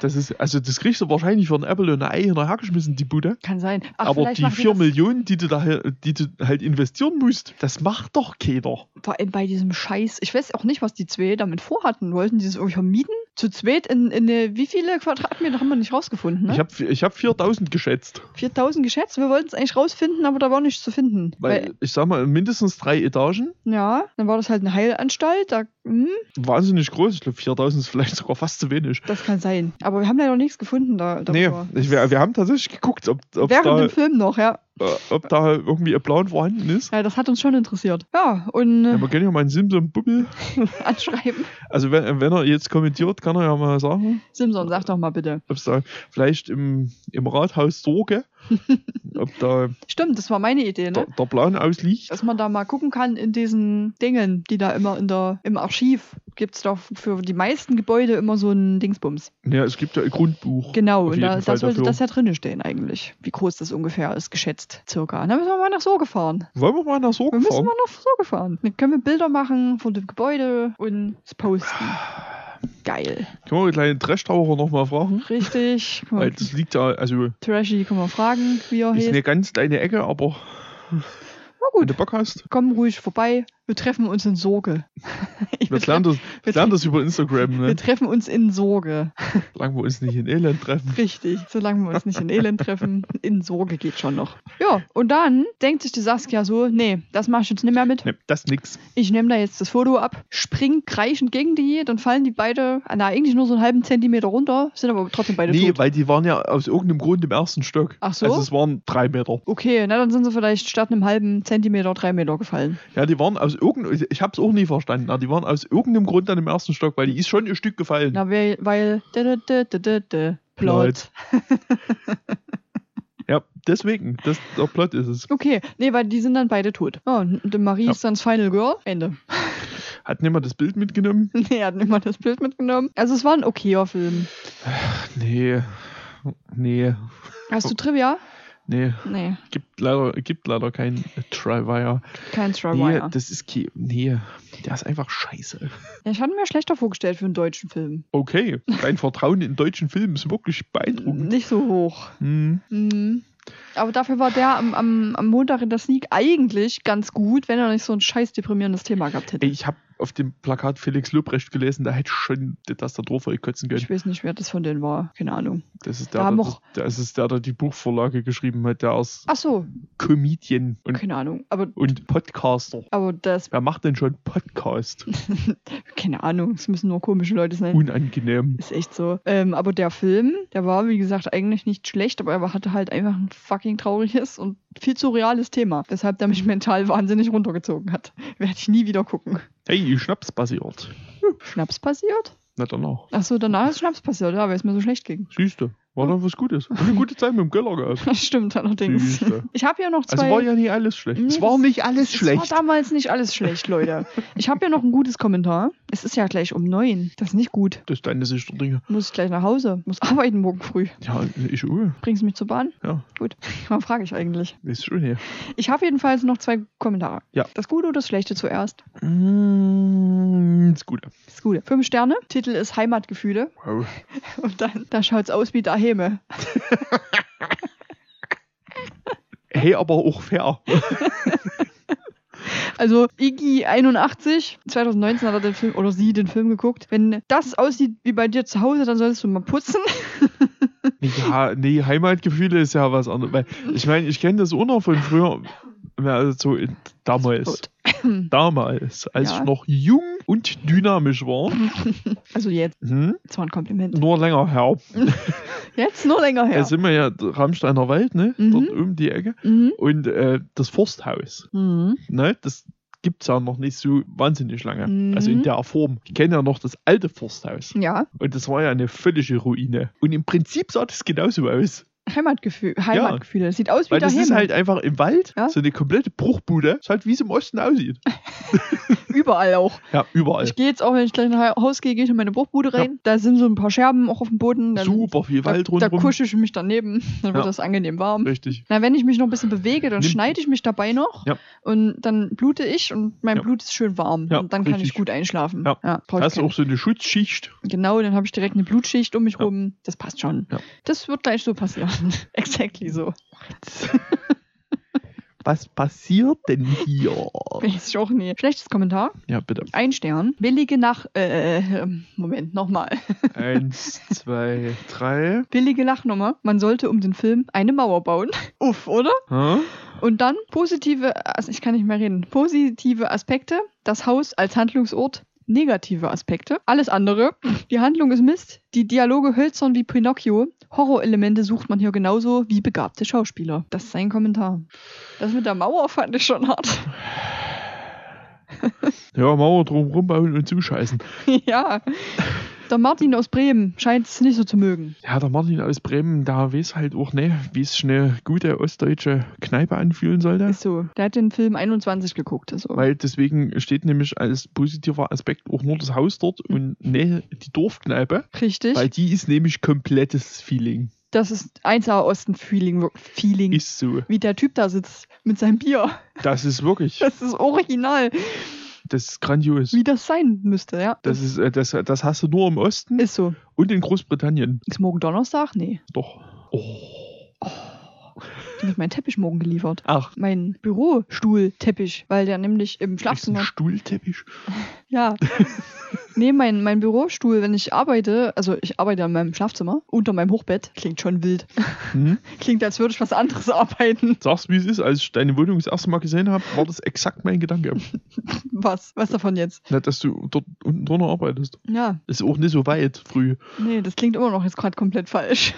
Das ist, also das kriegst du wahrscheinlich für ein Apple und ein Ei hinterhergeschmissen, die Bude. Kann sein. Ach, Aber die machen die 4 das Millionen, die du, da, die du halt investieren musst, das macht doch keiner. Vor allem bei diesem Scheiß. Ich weiß auch nicht, was die zwei damit vorhatten. Wollten die das irgendwie vermieten? Zu zweit in, in eine, wie viele Quadratmeter haben wir nicht rausgefunden, ne? Ich habe ich hab 4000 geschätzt. 4000 geschätzt. Wir wollten es eigentlich rausfinden, aber da war nichts zu finden. Weil, ich sag mal, mindestens drei Etagen. ja, dann war das halt eine Heilanstalt. Da, hm, Wahnsinnig groß. Ich glaube, 4000 ist vielleicht sogar fast zu wenig. das kann sein. Aber wir haben leider nichts gefunden da. Nee, darüber. ich, wir, wir haben tatsächlich geguckt, ob, ob, Während da, dem Film noch, ja. Äh, ob da irgendwie ein Plan vorhanden ist. Ja, das hat uns schon interessiert. Ja, und äh, Ja, wir können ja mal einen Simson-Bubbel. anschreiben. Also, wenn, wenn er jetzt kommentiert, kann er ja mal sagen, Simson, sag doch mal bitte. ob es da vielleicht im, im Rathaus Sorge, ob da Stimmt, das war meine Idee, der, ne? der Plan ausliegt. Dass man da mal gucken kann in diesen Dingen, die da immer in der, im Archiv gibt es doch für die meisten Gebäude immer so ein Dingsbums. Ja, es gibt ja ein Grundbuch. Genau, und da, da sollte dafür. das ja drinnen stehen eigentlich. Wie groß das ungefähr ist, geschätzt, circa. Dann müssen wir mal nach so gefahren. Wollen wir mal nach Sorge Wir müssen fahren? mal nach so gefahren. Dann können wir Bilder machen von dem Gebäude und es posten. Geil. Können wir den kleinen Trash-Taucher nochmal fragen? Richtig. Weil das liegt ja, also Trashy kann man fragen, wie er ist heißt. eine ganz kleine Ecke, aber Na wenn gut, du Bock hast, komm ruhig vorbei. Wir treffen uns in Sorge. Ich wir lernen das, wir Wir, lernen das über Instagram, wir ne? treffen uns in Sorge. Solange wir uns nicht in Elend treffen. Richtig. Solange wir uns nicht in Elend treffen, in Sorge geht schon noch. Ja, und dann denkt sich die Saskia so, nee, das mach ich jetzt nicht mehr mit. Ne, das nix. Ich nehme da jetzt das Foto ab, springt kreischend gegen die, dann fallen die beide, na eigentlich nur so einen halben Zentimeter runter, sind aber trotzdem beide Nee, tot. weil die waren ja aus irgendeinem Grund im ersten Stock. Ach so? Also es waren drei Meter. Okay, na dann sind sie vielleicht statt einem halben Zentimeter drei Meter gefallen. Ja, die waren aus irgendeinem, ich hab's auch nie verstanden, na, die waren aus irgendeinem Grund dann im ersten Stock, weil die ist schon ein Stück gefallen. Na, weil, weil, dä, dä, dä, dä, Plot. Ja, deswegen, das, der Plot ist es. Okay, nee, weil die sind dann beide tot. Oh, und Marie Ja. ist dann das Final Girl. Ende. Hat niemand das Bild mitgenommen? Nee, hat niemand das Bild mitgenommen. Also es war ein okayer Film. Nee. Nee. Hast du Trivia? Nee. Nee, Gibt leider, gibt leider kein Triwire. kein Nee, Trivia. das ist Nee, der ist einfach scheiße. Ja, ich hatte mir schlechter vorgestellt für einen deutschen Film. Okay, dein Vertrauen in deutschen Filmen ist wirklich beeindruckend. Nicht so hoch. Hm. Mhm. Aber dafür war der am, am, am Montag in der Sneak eigentlich ganz gut, wenn er nicht so ein scheiß deprimierendes Thema gehabt hätte. Ich habe auf dem Plakat Felix Lobrecht gelesen, der hätte schon die Tastatur voll kotzen können. Ich weiß nicht, wer das von denen war. Keine Ahnung. Das ist Da der, haben der, der, das ist der, der die Buchvorlage geschrieben hat, der als Ach so, Comedian und, keine Ahnung. Aber, und Podcaster. aber das, Wer macht denn schon Podcast? keine Ahnung. Es müssen nur komische Leute sein. Unangenehm. Ist echt so. Ähm, aber der Film, der war, wie gesagt, eigentlich nicht schlecht, aber er hatte halt einfach ein fucking trauriges und viel zu reales Thema. Weshalb der mich mental wahnsinnig runtergezogen hat. Werde ich nie wieder gucken. Hey, Schnaps passiert. Schnaps passiert? Na danach. Achso, danach ist Schnaps passiert, ja, weil es mir so schlecht ging. Siehste, war doch was Gutes. Eine gute Zeit mit dem Keller gehabt. Das stimmt allerdings. Ich habe ja noch zwei. Also war ja nicht alles schlecht. Nee, es war das- nicht alles es schlecht. war damals nicht alles schlecht, Leute. Ich habe ja noch ein gutes Kommentar. Es ist ja gleich um neun. Das ist nicht gut. Das ist deine Sicht der Dinge. Muss ich gleich nach Hause. Muss arbeiten morgen früh. Ja, ich auch. Bringst du mich zur Bahn? Ja, Gut. Was frage ich eigentlich? ist schon hier. Ich habe jedenfalls noch zwei Kommentare. Ja. Das Gute oder das Schlechte zuerst? Mm, ist gut. Das Gute. Fünf Sterne. Titel ist Heimatgefühle. Wow. Und dann, da schaut's aus wie Daheme. Hey, aber auch fair. Also Iggy 81, 2019 hat er den Film oder sie den Film geguckt. Wenn das aussieht wie bei dir zu Hause, dann solltest du mal putzen. Ja, nee, Heimatgefühle ist ja was anderes. Ich meine, ich kenne das auch noch von früher. Also damals. Damals, als Ja. ich noch jung und dynamisch war. Also jetzt, Hm? das war ein Kompliment. Nur länger her. Jetzt nur länger Da her. sind wir ja Rammsteiner Wald, ne? Mhm. Dort um die Ecke. Mhm. Und äh, das Forsthaus, Mhm. ne? Das gibt's ja noch nicht so wahnsinnig lange. Mhm. Also in der Form. Ich kenne ja noch das alte Forsthaus. Ja, Und das war ja eine völlige Ruine. Und im Prinzip sah das genauso aus. Heimatgefühl, Heimatgefühle. Das sieht aus wie Weil das daheim. ist halt einfach im Wald, Ja. so eine komplette Bruchbude. Ist halt wie es im Osten aussieht. Überall auch. Ja, überall. Ich gehe jetzt auch, wenn ich gleich ein Haus gehe, gehe ich in meine Bruchbude rein. Da sind so ein paar Scherben auch auf dem Boden. Dann, Super viel da, Wald da rundherum. kusche ich mich daneben. Dann wird Ja. das angenehm warm. Richtig. Na, wenn ich mich noch ein bisschen bewege, dann Nimm- schneide ich mich dabei noch. Ja. Und dann blute ich und mein Ja. Blut ist schön warm. Ja, und dann kann ich richtig. gut einschlafen. Ja. ich Hast auch so eine Schutzschicht? Genau, dann habe ich direkt eine Blutschicht um mich Ja. rum. Das passt schon. Ja. Das wird gleich so passieren. exactly so. Was passiert denn hier? Weiß ich auch nie. Schlechtes Kommentar. Ja, bitte. Ein Stern. Billige nach. Äh, äh, Moment, nochmal. Eins, zwei, drei. Billige Lachnummer. Man sollte um den Film eine Mauer bauen. Uff, oder? Hä? Und dann positive, also ich kann nicht mehr reden, positive Aspekte, das Haus als Handlungsort, negative Aspekte, alles andere. Die Handlung ist Mist, die Dialoge hölzern wie Pinocchio, Horrorelemente sucht man hier genauso wie begabte Schauspieler. Das ist sein Kommentar. Das mit der Mauer fand ich schon hart. Ja, Mauer drumherum bauen und zuscheißen. ja. Der Martin aus Bremen scheint es nicht so zu mögen. Ja, der Martin aus Bremen, da weiß halt auch ne, wie es eine gute ostdeutsche Kneipe anfühlen sollte. Ist so. Der hat den Film 21 geguckt. Also. Weil deswegen steht nämlich als positiver Aspekt auch nur das Haus dort und ne, die Dorfkneipe. Richtig. Weil die ist nämlich komplettes Feeling. Das ist 1A Osten-Feeling. Feeling. Ist so. Wie der Typ da sitzt mit seinem Bier. Das ist wirklich, Das ist original, das ist grandios. wie das sein müsste, ja. Das ist, äh, das, das hast du nur im Osten Ist so. und in Großbritannien. Ist morgen Donnerstag? Nee. Doch. Oh. Du kriege ich meinen Teppich morgen geliefert. Ach, Mein Bürostuhlteppich, weil der nämlich im ist ein Schlafzimmer. Stuhlteppich. Ja. nee, mein, mein Bürostuhl, wenn ich arbeite, also ich arbeite in meinem Schlafzimmer, unter meinem Hochbett, klingt schon wild. Hm? Klingt, als würde ich was anderes arbeiten. Sag's, wie es ist. Als ich deine Wohnung das erste Mal gesehen habe, war das exakt mein Gedanke. Was? Was davon jetzt? Na, dass du dort unten drunter arbeitest. Ja, Ist auch nicht so weit früh. nee, das klingt immer noch jetzt gerade komplett falsch.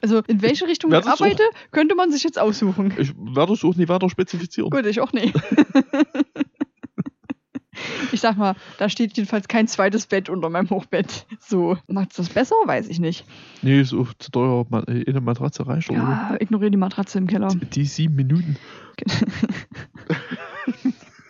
Also in welche Richtung Wer ich das auch- arbeite, könnte man sich jetzt aussuchen. Ich werde es auch nicht weiter spezifizieren. Gut, ich auch nicht. Ich sag mal, da steht jedenfalls kein zweites Bett unter meinem Hochbett. So, macht's das besser? Weiß ich nicht. Nee, ist auch zu teuer. Äh, In der Matratze reicht oder? Ja, ignoriere die Matratze im Keller. Die- Die sieben Minuten.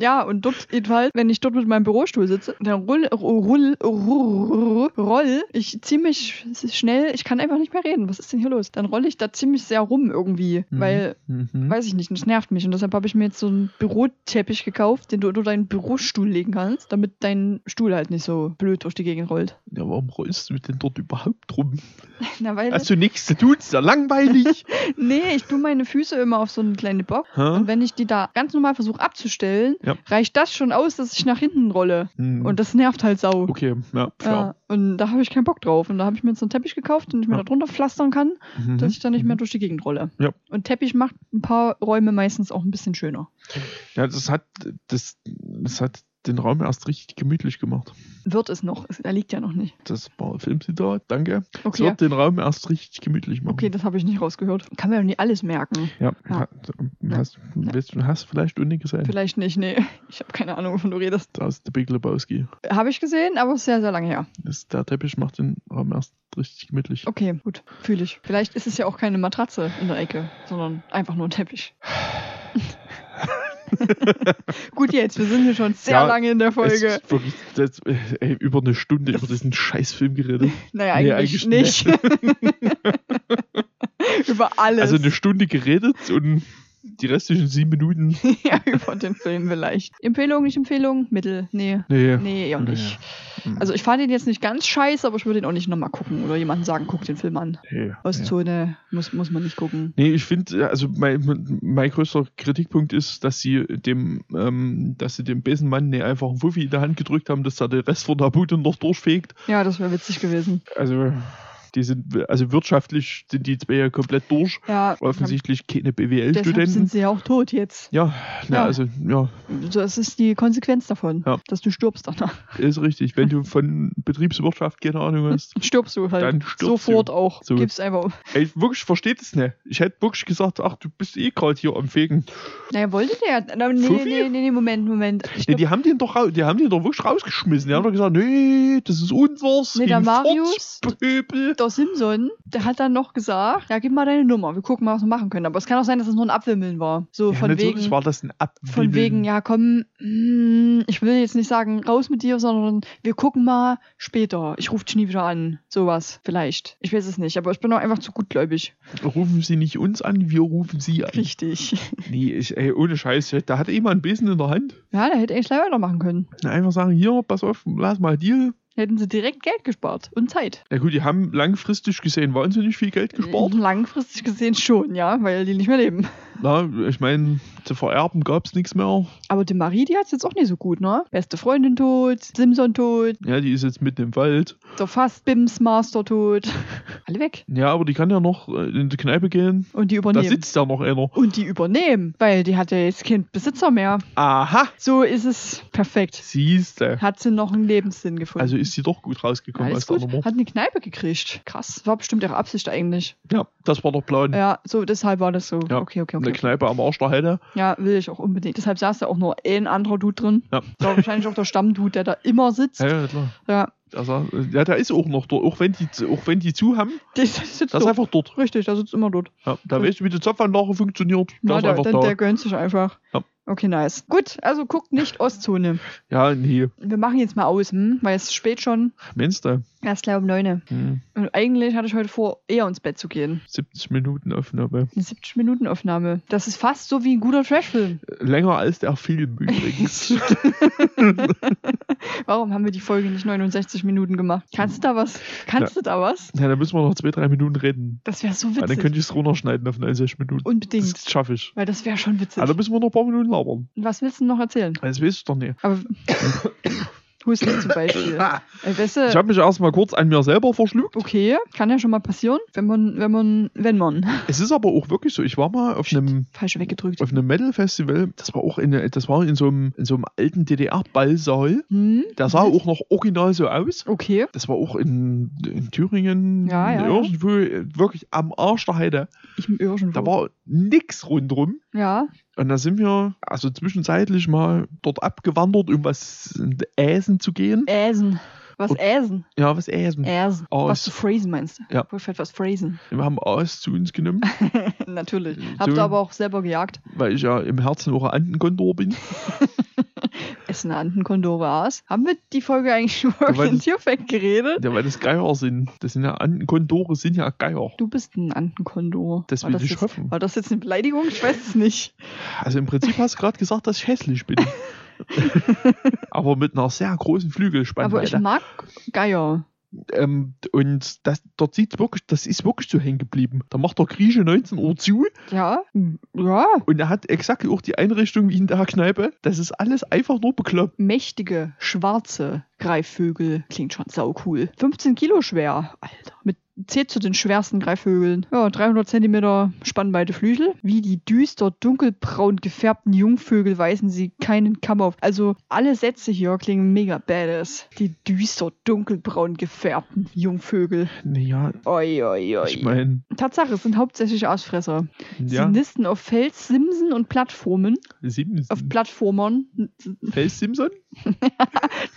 Ja, und dort jedenfalls, wenn ich dort mit meinem Bürostuhl sitze, dann roll, roll, roll, roll ich ziemlich schnell, ich kann einfach nicht mehr reden. Was ist denn hier los? Dann rolle ich da ziemlich sehr rum irgendwie, Mhm. weil, Mhm. weiß ich nicht, das nervt mich. Und deshalb habe ich mir jetzt so einen Büroteppich gekauft, den du unter deinen Bürostuhl legen kannst, damit dein Stuhl halt nicht so blöd durch die Gegend rollt. Ja, warum rollst du denn dort überhaupt rum? Na, weil, Hast du nichts zu tun? Ist ja langweilig. nee, ich tue meine Füße immer auf so eine kleine Box. Hä? Und wenn ich die da ganz normal versuche abzustellen, Ja. Reicht das schon aus, dass ich nach hinten rolle. Hm. Und das nervt halt sau. Okay, ja, Ja, fair. und da habe ich keinen Bock drauf. Und da habe ich mir jetzt so einen Teppich gekauft, den ich mir Ja. da drunter pflastern kann, Mhm. dass ich dann nicht mehr durch die Gegend rolle. Ja. Und Teppich macht ein paar Räume meistens auch ein bisschen schöner. Ja, das hat, das, das hat den Raum erst richtig gemütlich gemacht. Wird es noch. Es, er liegt ja noch nicht. Das war ein Filmzitat, danke. Es Okay, wird den Raum erst richtig gemütlich machen. okay das habe ich nicht rausgehört. Kann man ja nicht alles merken. Ja, Ja. ha- hast, weißt du, hast vielleicht du nicht gesehen. Vielleicht nicht, nee. Ich habe keine Ahnung, wovon du redest. Da ist der Big Lebowski. Habe ich gesehen, aber sehr, sehr lange her. Das, der Teppich macht den Raum erst richtig gemütlich. Okay, gut. Fühle ich. Vielleicht ist es ja auch keine Matratze in der Ecke, sondern einfach nur ein Teppich. gut, jetzt. Wir sind hier schon sehr Ja, lange in der Folge. wirklich das, äh, ey, über eine Stunde Das über diesen Scheißfilm geredet. Naja, Nee, eigentlich, eigentlich nicht. Über alles. Also eine Stunde geredet und die restlichen sieben Minuten. ja, über den Film vielleicht. Empfehlung, nicht Empfehlung? Mittel? Nee. Nee. Nee, eher nicht. Mhm. Also ich fand ihn jetzt nicht ganz scheiße, aber ich würde ihn auch nicht nochmal gucken oder jemandem sagen, guck den Film an. Nee, Aus nee. Zone muss, muss man nicht gucken. Nee, ich finde, also mein, mein größter Kritikpunkt ist, dass sie dem, ähm, dass sie dem Besenmann nicht einfach einen Fuffi in der Hand gedrückt haben, dass da der Rest von der Bude noch durchfegt. Ja, das wäre witzig gewesen. Also, die sind, also wirtschaftlich sind die zwei ja komplett durch. Ja, Offensichtlich keine BWL-Studenten. sind sie ja auch tot jetzt. Ja, na, Ja. also, ja, Das ist die Konsequenz davon, Ja. dass du stirbst danach. ist richtig. Wenn du von Betriebswirtschaft keine Ahnung hast, Stirbst du halt. Dann stirbst Sofort auch. So. Gibst einfach. um. ey, wirklich versteht es nicht. Ich hätte wirklich gesagt, ach, du bist eh gerade hier am Fegen. Naja, wollte der. Na, nee, Fuffi? nee, nee, nee, Moment, Moment. Ich Nee, glaub, die haben den doch, die haben den doch wirklich rausgeschmissen. Die haben doch gesagt, nee, das ist unseres. Nee, der Marius- Pöbel. Der Simpson, der hat dann noch gesagt, ja, gib mal deine Nummer, wir gucken mal, was wir machen können. Aber es kann auch sein, dass es nur ein Abwimmeln war. So Ja, von wegen, war das ein Abwimmeln. von wegen, ja, komm, mm, ich will jetzt nicht sagen, raus mit dir, sondern wir gucken mal später. Ich rufe dich nie wieder an. Sowas, vielleicht. Ich weiß es nicht, aber ich bin auch einfach zu gutgläubig. Rufen Sie nicht uns an, wir rufen Sie an. Richtig. Nee, ich, ey, ohne Scheiß, da hat jemand einen Besen in der Hand. Ja, der hätte echt gleich weitermachen können. Einfach sagen, hier, pass auf, lass mal Deal. Hätten sie direkt Geld gespart und Zeit. Na gut, die haben langfristig gesehen wahnsinnig viel Geld gespart. Langfristig gesehen schon, ja, weil die nicht mehr leben. Na, ich meine, zu vererben gab es nichts mehr. Aber die Marie, die hat es jetzt auch nicht so gut, ne? Beste Freundin tot, Simson tot, Ja, die ist jetzt mitten im Wald. der Fast-Bims-Master tot. Alle weg. Ja, aber die kann ja noch äh, in die Kneipe gehen. Und die Da übernehmen. sitzt ja noch einer. Und die übernehmen, weil die hat ja jetzt keinen Besitzer mehr. Aha, So ist es perfekt. siehste. Hat sie noch einen Lebenssinn gefunden. Also ist sie doch gut rausgekommen Alles aus der gut. Nummer. Hat eine Kneipe gekriegt. Krass. War bestimmt ihre Absicht eigentlich. Ja, das war der Plan. Ja, so deshalb war das so. Ja. Okay, okay, Eine okay. Kneipe am Arsch der Heide. Ja, will ich auch unbedingt. Deshalb saß da auch nur ein anderer Dude drin. Ja. Das war wahrscheinlich auch der Stammdude, der da immer sitzt. Ja, ja, klar. Ja, Also, ja, der ist auch noch dort. Auch wenn die, auch wenn die zu haben, der sitzt das ist einfach dort. Richtig, der sitzt immer dort. Ja, da weißt du, wie die Zapfanlage funktioniert. Der Na, der, der, der gönnt sich einfach. Ja. Okay, nice. Gut, also guckt nicht Ostzone. ja, nee. Wir machen jetzt mal aus, hm? weil es ist spät schon. Meinst du? Erst gleich um 9. Hm, Und eigentlich hatte ich heute vor, eher ins Bett zu gehen. 70 Minuten Aufnahme. Eine 70-Minuten-Aufnahme. Das ist fast so wie ein guter Trashfilm. Länger als der Film übrigens. Warum haben wir die Folge nicht 69 Minuten gemacht? Kannst du da was? Kannst du da was? ja, da müssen wir noch zwei, drei Minuten reden. Das wäre so Ja, dann witzig. könnte ich es runterschneiden auf 69 Minuten. Unbedingt. Das schaffe ich. Weil das wäre schon witzig. Aber da müssen wir noch ein paar Minuten labern. Was willst du noch erzählen? Das weiß ich doch nicht. Aber Husten zum Beispiel. Äh, weißt du, Ich habe mich erstmal kurz an mir selber verschluckt. okay, kann ja schon mal passieren, wenn man, wenn man, wenn man. Es ist aber auch wirklich so, ich war mal auf einem Falsch weggedrückt. auf einem Metal-Festival, das war auch in, das war in so einem, in so einem alten DDR-Ballsaal. Hm? Der sah auch noch original so aus. Okay. Das war auch in, in Thüringen, Ja, ja, ja. irgendwo, wirklich am Arsch der Heide. Ich im irgendwo. Da war nix rundrum. Ja, Und da sind wir also zwischenzeitlich mal dort abgewandert, um was Äsen zu gehen. Äsen. Was Und- Äsen? Ja, was Äsen. Äsen. Aus. Was zu phrasen meinst du? Ja. Ich was phrasen. Wir haben Aas zu uns genommen, Natürlich. So. Habt ihr aber auch selber gejagt. weil ich ja im Herzen auch ein Antenkondor bin. Essen Antenkondore aus. Haben wir die Folge eigentlich über war den das- Tierfact geredet? Ja, weil das Geier sind. Das sind ja Antenkondore, sind ja Geier. Du bist ein Antenkondor. Das War will ich jetzt, hoffen. War das jetzt eine Beleidigung? Ich weiß es nicht. Also im Prinzip hast du gerade gesagt, dass ich hässlich bin. Aber mit einer sehr großen Aber ich Flügelspannweite. mag Geier. Ähm, und das, dort sieht's wirklich, das ist wirklich so hängen geblieben. Da macht der Grieche 19 Uhr zu Ja. Ja. und er hat exakt auch die Einrichtung wie in der Kneipe. Das ist alles einfach nur bekloppt. Mächtige, schwarze Greifvögel. Klingt schon sau cool. 15 Kilo schwer. Alter. Mit zählt zu den schwersten Greifvögeln. Ja, 300 Zentimeter Spannweite Flügel. Wie die düster dunkelbraun gefärbten Jungvögel weisen sie keinen Kamm auf. Also alle Sätze hier klingen mega badass. Die düster dunkelbraun gefärbten Jungvögel. Naja, Oi, oi, oi. ich meine, Tatsache, es sind hauptsächlich Ausfresser. ja, Sie nisten auf Felssimsen und Plattformen. Simpson. Auf Plattformern. Fels Simpson?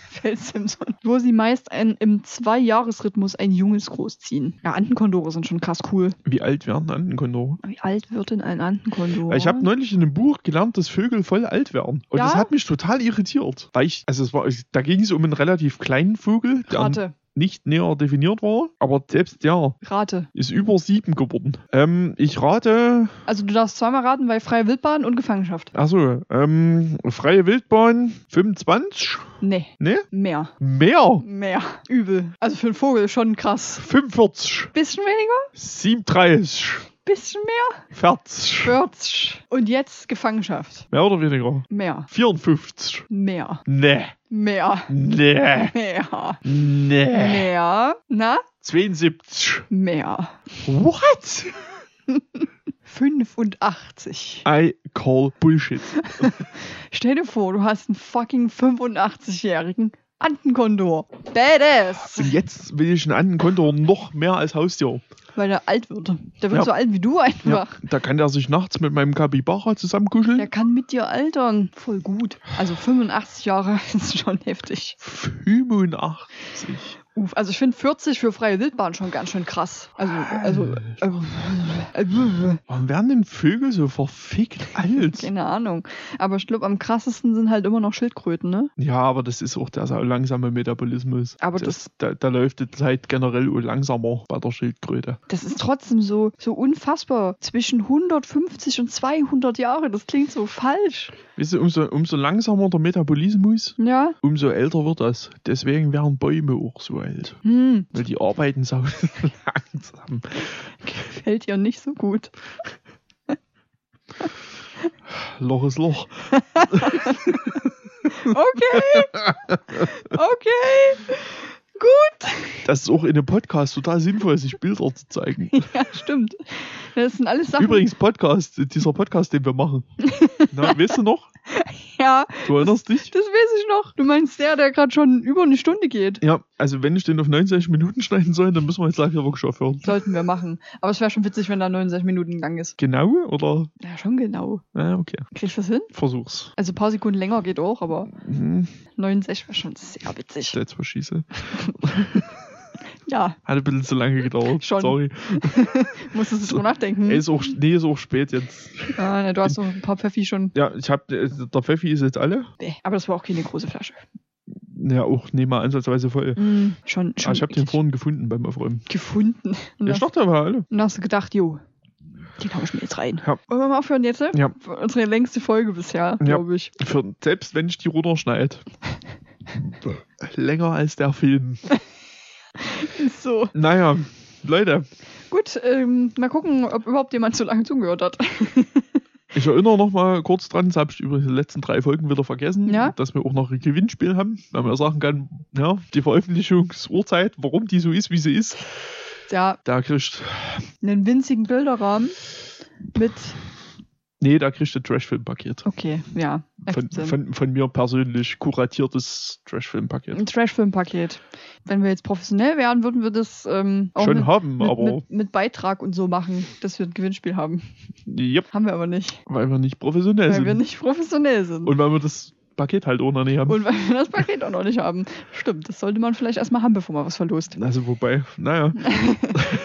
Felssimson. Wo sie meist ein, im Zwei-Jahres-Rhythmus ein Junges großziehen. Ja, Antenkondore sind schon krass cool. Wie alt werden Antenkondore? Wie alt wird denn ein Antenkondor? Ich habe neulich in einem Buch gelernt, dass Vögel voll alt werden. Und Ja? das hat mich total irritiert. Weil ich, also es war, da ging es um einen relativ kleinen Vogel, Rate, nicht näher definiert war. Aber selbst der rate. ist über sieben geworden. Ähm, ich rate, Also du darfst zweimal raten, weil freie Wildbahn und Gefangenschaft. achso, ähm, freie Wildbahn 25? Nee, Ne? mehr. Mehr? Mehr. Übel. Also für einen Vogel schon krass. 45, Bisschen weniger, 37, bisschen mehr. 40. 40. Und jetzt Gefangenschaft. Mehr oder weniger? Mehr. 54. Mehr. Ne. Mehr. Ne. Mehr. Ne. Mehr. Na? 72. Mehr. What? 85. I call Bullshit. Stell dir vor, du hast einen fucking 85-jährigen Antenkondor. Badass. Und jetzt will ich einen Antenkondor noch mehr als Haustier. Weil der alt wird. Der wird Ja. so alt wie du Ja, einfach. da kann der sich nachts mit meinem Kapibara zusammenkuscheln. Der kann mit dir altern. Voll gut. Also 85 Jahre ist schon heftig. 85. Uff, also ich finde 40 für freie Wildbahn schon ganz schön krass. Also, also, äh, äh, Warum werden denn Vögel so verfickt alt? keine Ahnung. Aber ich glaube, am krassesten sind halt immer noch Schildkröten, ne? Ja, aber das ist auch der langsame Metabolismus. Aber das, da, da läuft die Zeit generell langsamer bei der Schildkröte. Das ist trotzdem so, so unfassbar. Zwischen 150 und 200 Jahre, das klingt so falsch. Weißt du, umso, umso langsamer der Metabolismus, Ja? umso älter wird das. Deswegen werden Bäume auch so alt. Hm, Weil die arbeiten so langsam. gefällt ihr nicht so gut. Loch ist Loch. Okay. Okay. Gut. Das ist auch in einem Podcast total sinnvoll, sich Bilder zu zeigen. Ja, stimmt. Das sind alles Sachen. Übrigens, Podcast, dieser Podcast, den wir machen. Na, weißt du noch? Ja, Du erinnerst dich? das weiß ich noch. Du meinst der, der gerade schon über eine Stunde geht. Ja, also wenn ich den auf 69 Minuten schneiden soll, dann müssen wir jetzt gleich wirklich aufhören. Sollten wir machen. Aber es wäre schon witzig, wenn da 69 Minuten Gang ist. Genau, oder? Ja, schon genau. Ja, okay. Kriegst du das hin? Versuch's. Also ein paar Sekunden länger geht auch, aber Mhm, 69 wäre schon sehr witzig. jetzt was schieße. Ja, Hat ein bisschen zu lange gedauert. Schon. Sorry. musstest du drüber nachdenken. Ey, ist auch, nee, ist auch spät jetzt. Ah, ne, du hast noch ein paar Pfeffi schon. Ja, ich hab, der Pfeffi ist jetzt alle. Bäh, aber das war auch keine große Flasche. Ja, auch nicht mal ansatzweise voll. Mm, schon, schon Ah, ich habe den vorhin gefunden beim Aufräumen. gefunden. Und Ja, ich dachte aber alle. Und hast du gedacht, jo, den hau ich mir jetzt rein. Ja. Wollen wir mal aufhören jetzt? Ja. Unsere längste Folge bisher, Ja. glaube ich. Für, selbst wenn ich die runterschneide. Länger als der Film. Ist so. Naja, Leute, Gut, ähm, mal gucken, ob überhaupt jemand so lange zugehört hat. ich erinnere noch mal kurz dran, das habe ich über die letzten drei Folgen wieder vergessen, Ja. dass wir auch noch ein Gewinnspiel haben, weil man ja sagen kann, ja, die Veröffentlichungsurzeit, warum die so ist, wie sie ist, Ja, da kriegt, einen winzigen Bilderrahmen mit. Nee, da kriegt ein Trashfilm-Paket. Okay, ja. Von, von, von mir persönlich kuratiertes Trashfilm-Paket. Ein Trashfilm-Paket. Wenn wir jetzt professionell wären, würden wir das ähm, auch Schon mit, haben, mit, aber mit, mit Beitrag und so machen, dass wir ein Gewinnspiel haben. yep, Haben wir aber nicht, weil wir nicht professionell weil sind. wir nicht professionell sind. Und weil wir das Paket halt auch noch nicht haben. Und weil wir das Paket auch noch nicht haben. Stimmt, das sollte man vielleicht erstmal haben, bevor man was verlost. also wobei, naja.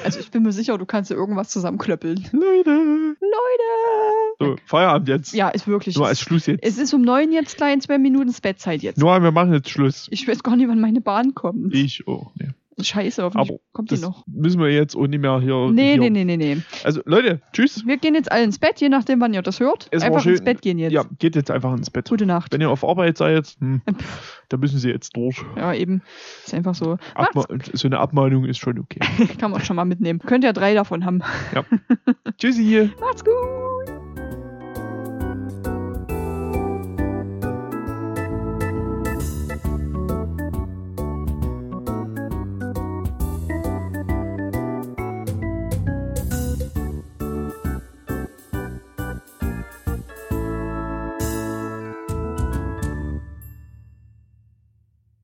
Also ich bin mir sicher, du kannst dir irgendwas zusammenklöppeln. Leute. Leute! So, Feierabend jetzt. Ja, ist wirklich. Nur als Schluss jetzt. Es ist um neun jetzt klein, zwei Minuten ist Bettzeit jetzt. Nur, wir machen jetzt Schluss. Ich weiß gar nicht, wann meine Bahn kommt. Ich, oh, nee. Scheiße, hoffentlich Aber kommt die noch. müssen wir jetzt auch nicht mehr hier. Nee, hier. nee, nee, nee, nee. Also, Leute, tschüss. Wir gehen jetzt alle ins Bett, je nachdem, wann ihr das hört. Es Einfach ins Bett gehen jetzt. Ja, geht jetzt einfach ins Bett. Gute Nacht. Wenn ihr auf Arbeit seid, hm, da müssen sie jetzt durch. Ja, eben. Ist einfach so. Abma so eine Abmahnung ist schon okay. Kann man schon mal mitnehmen. Könnt ja drei davon haben. Tschüssi. Macht's gut!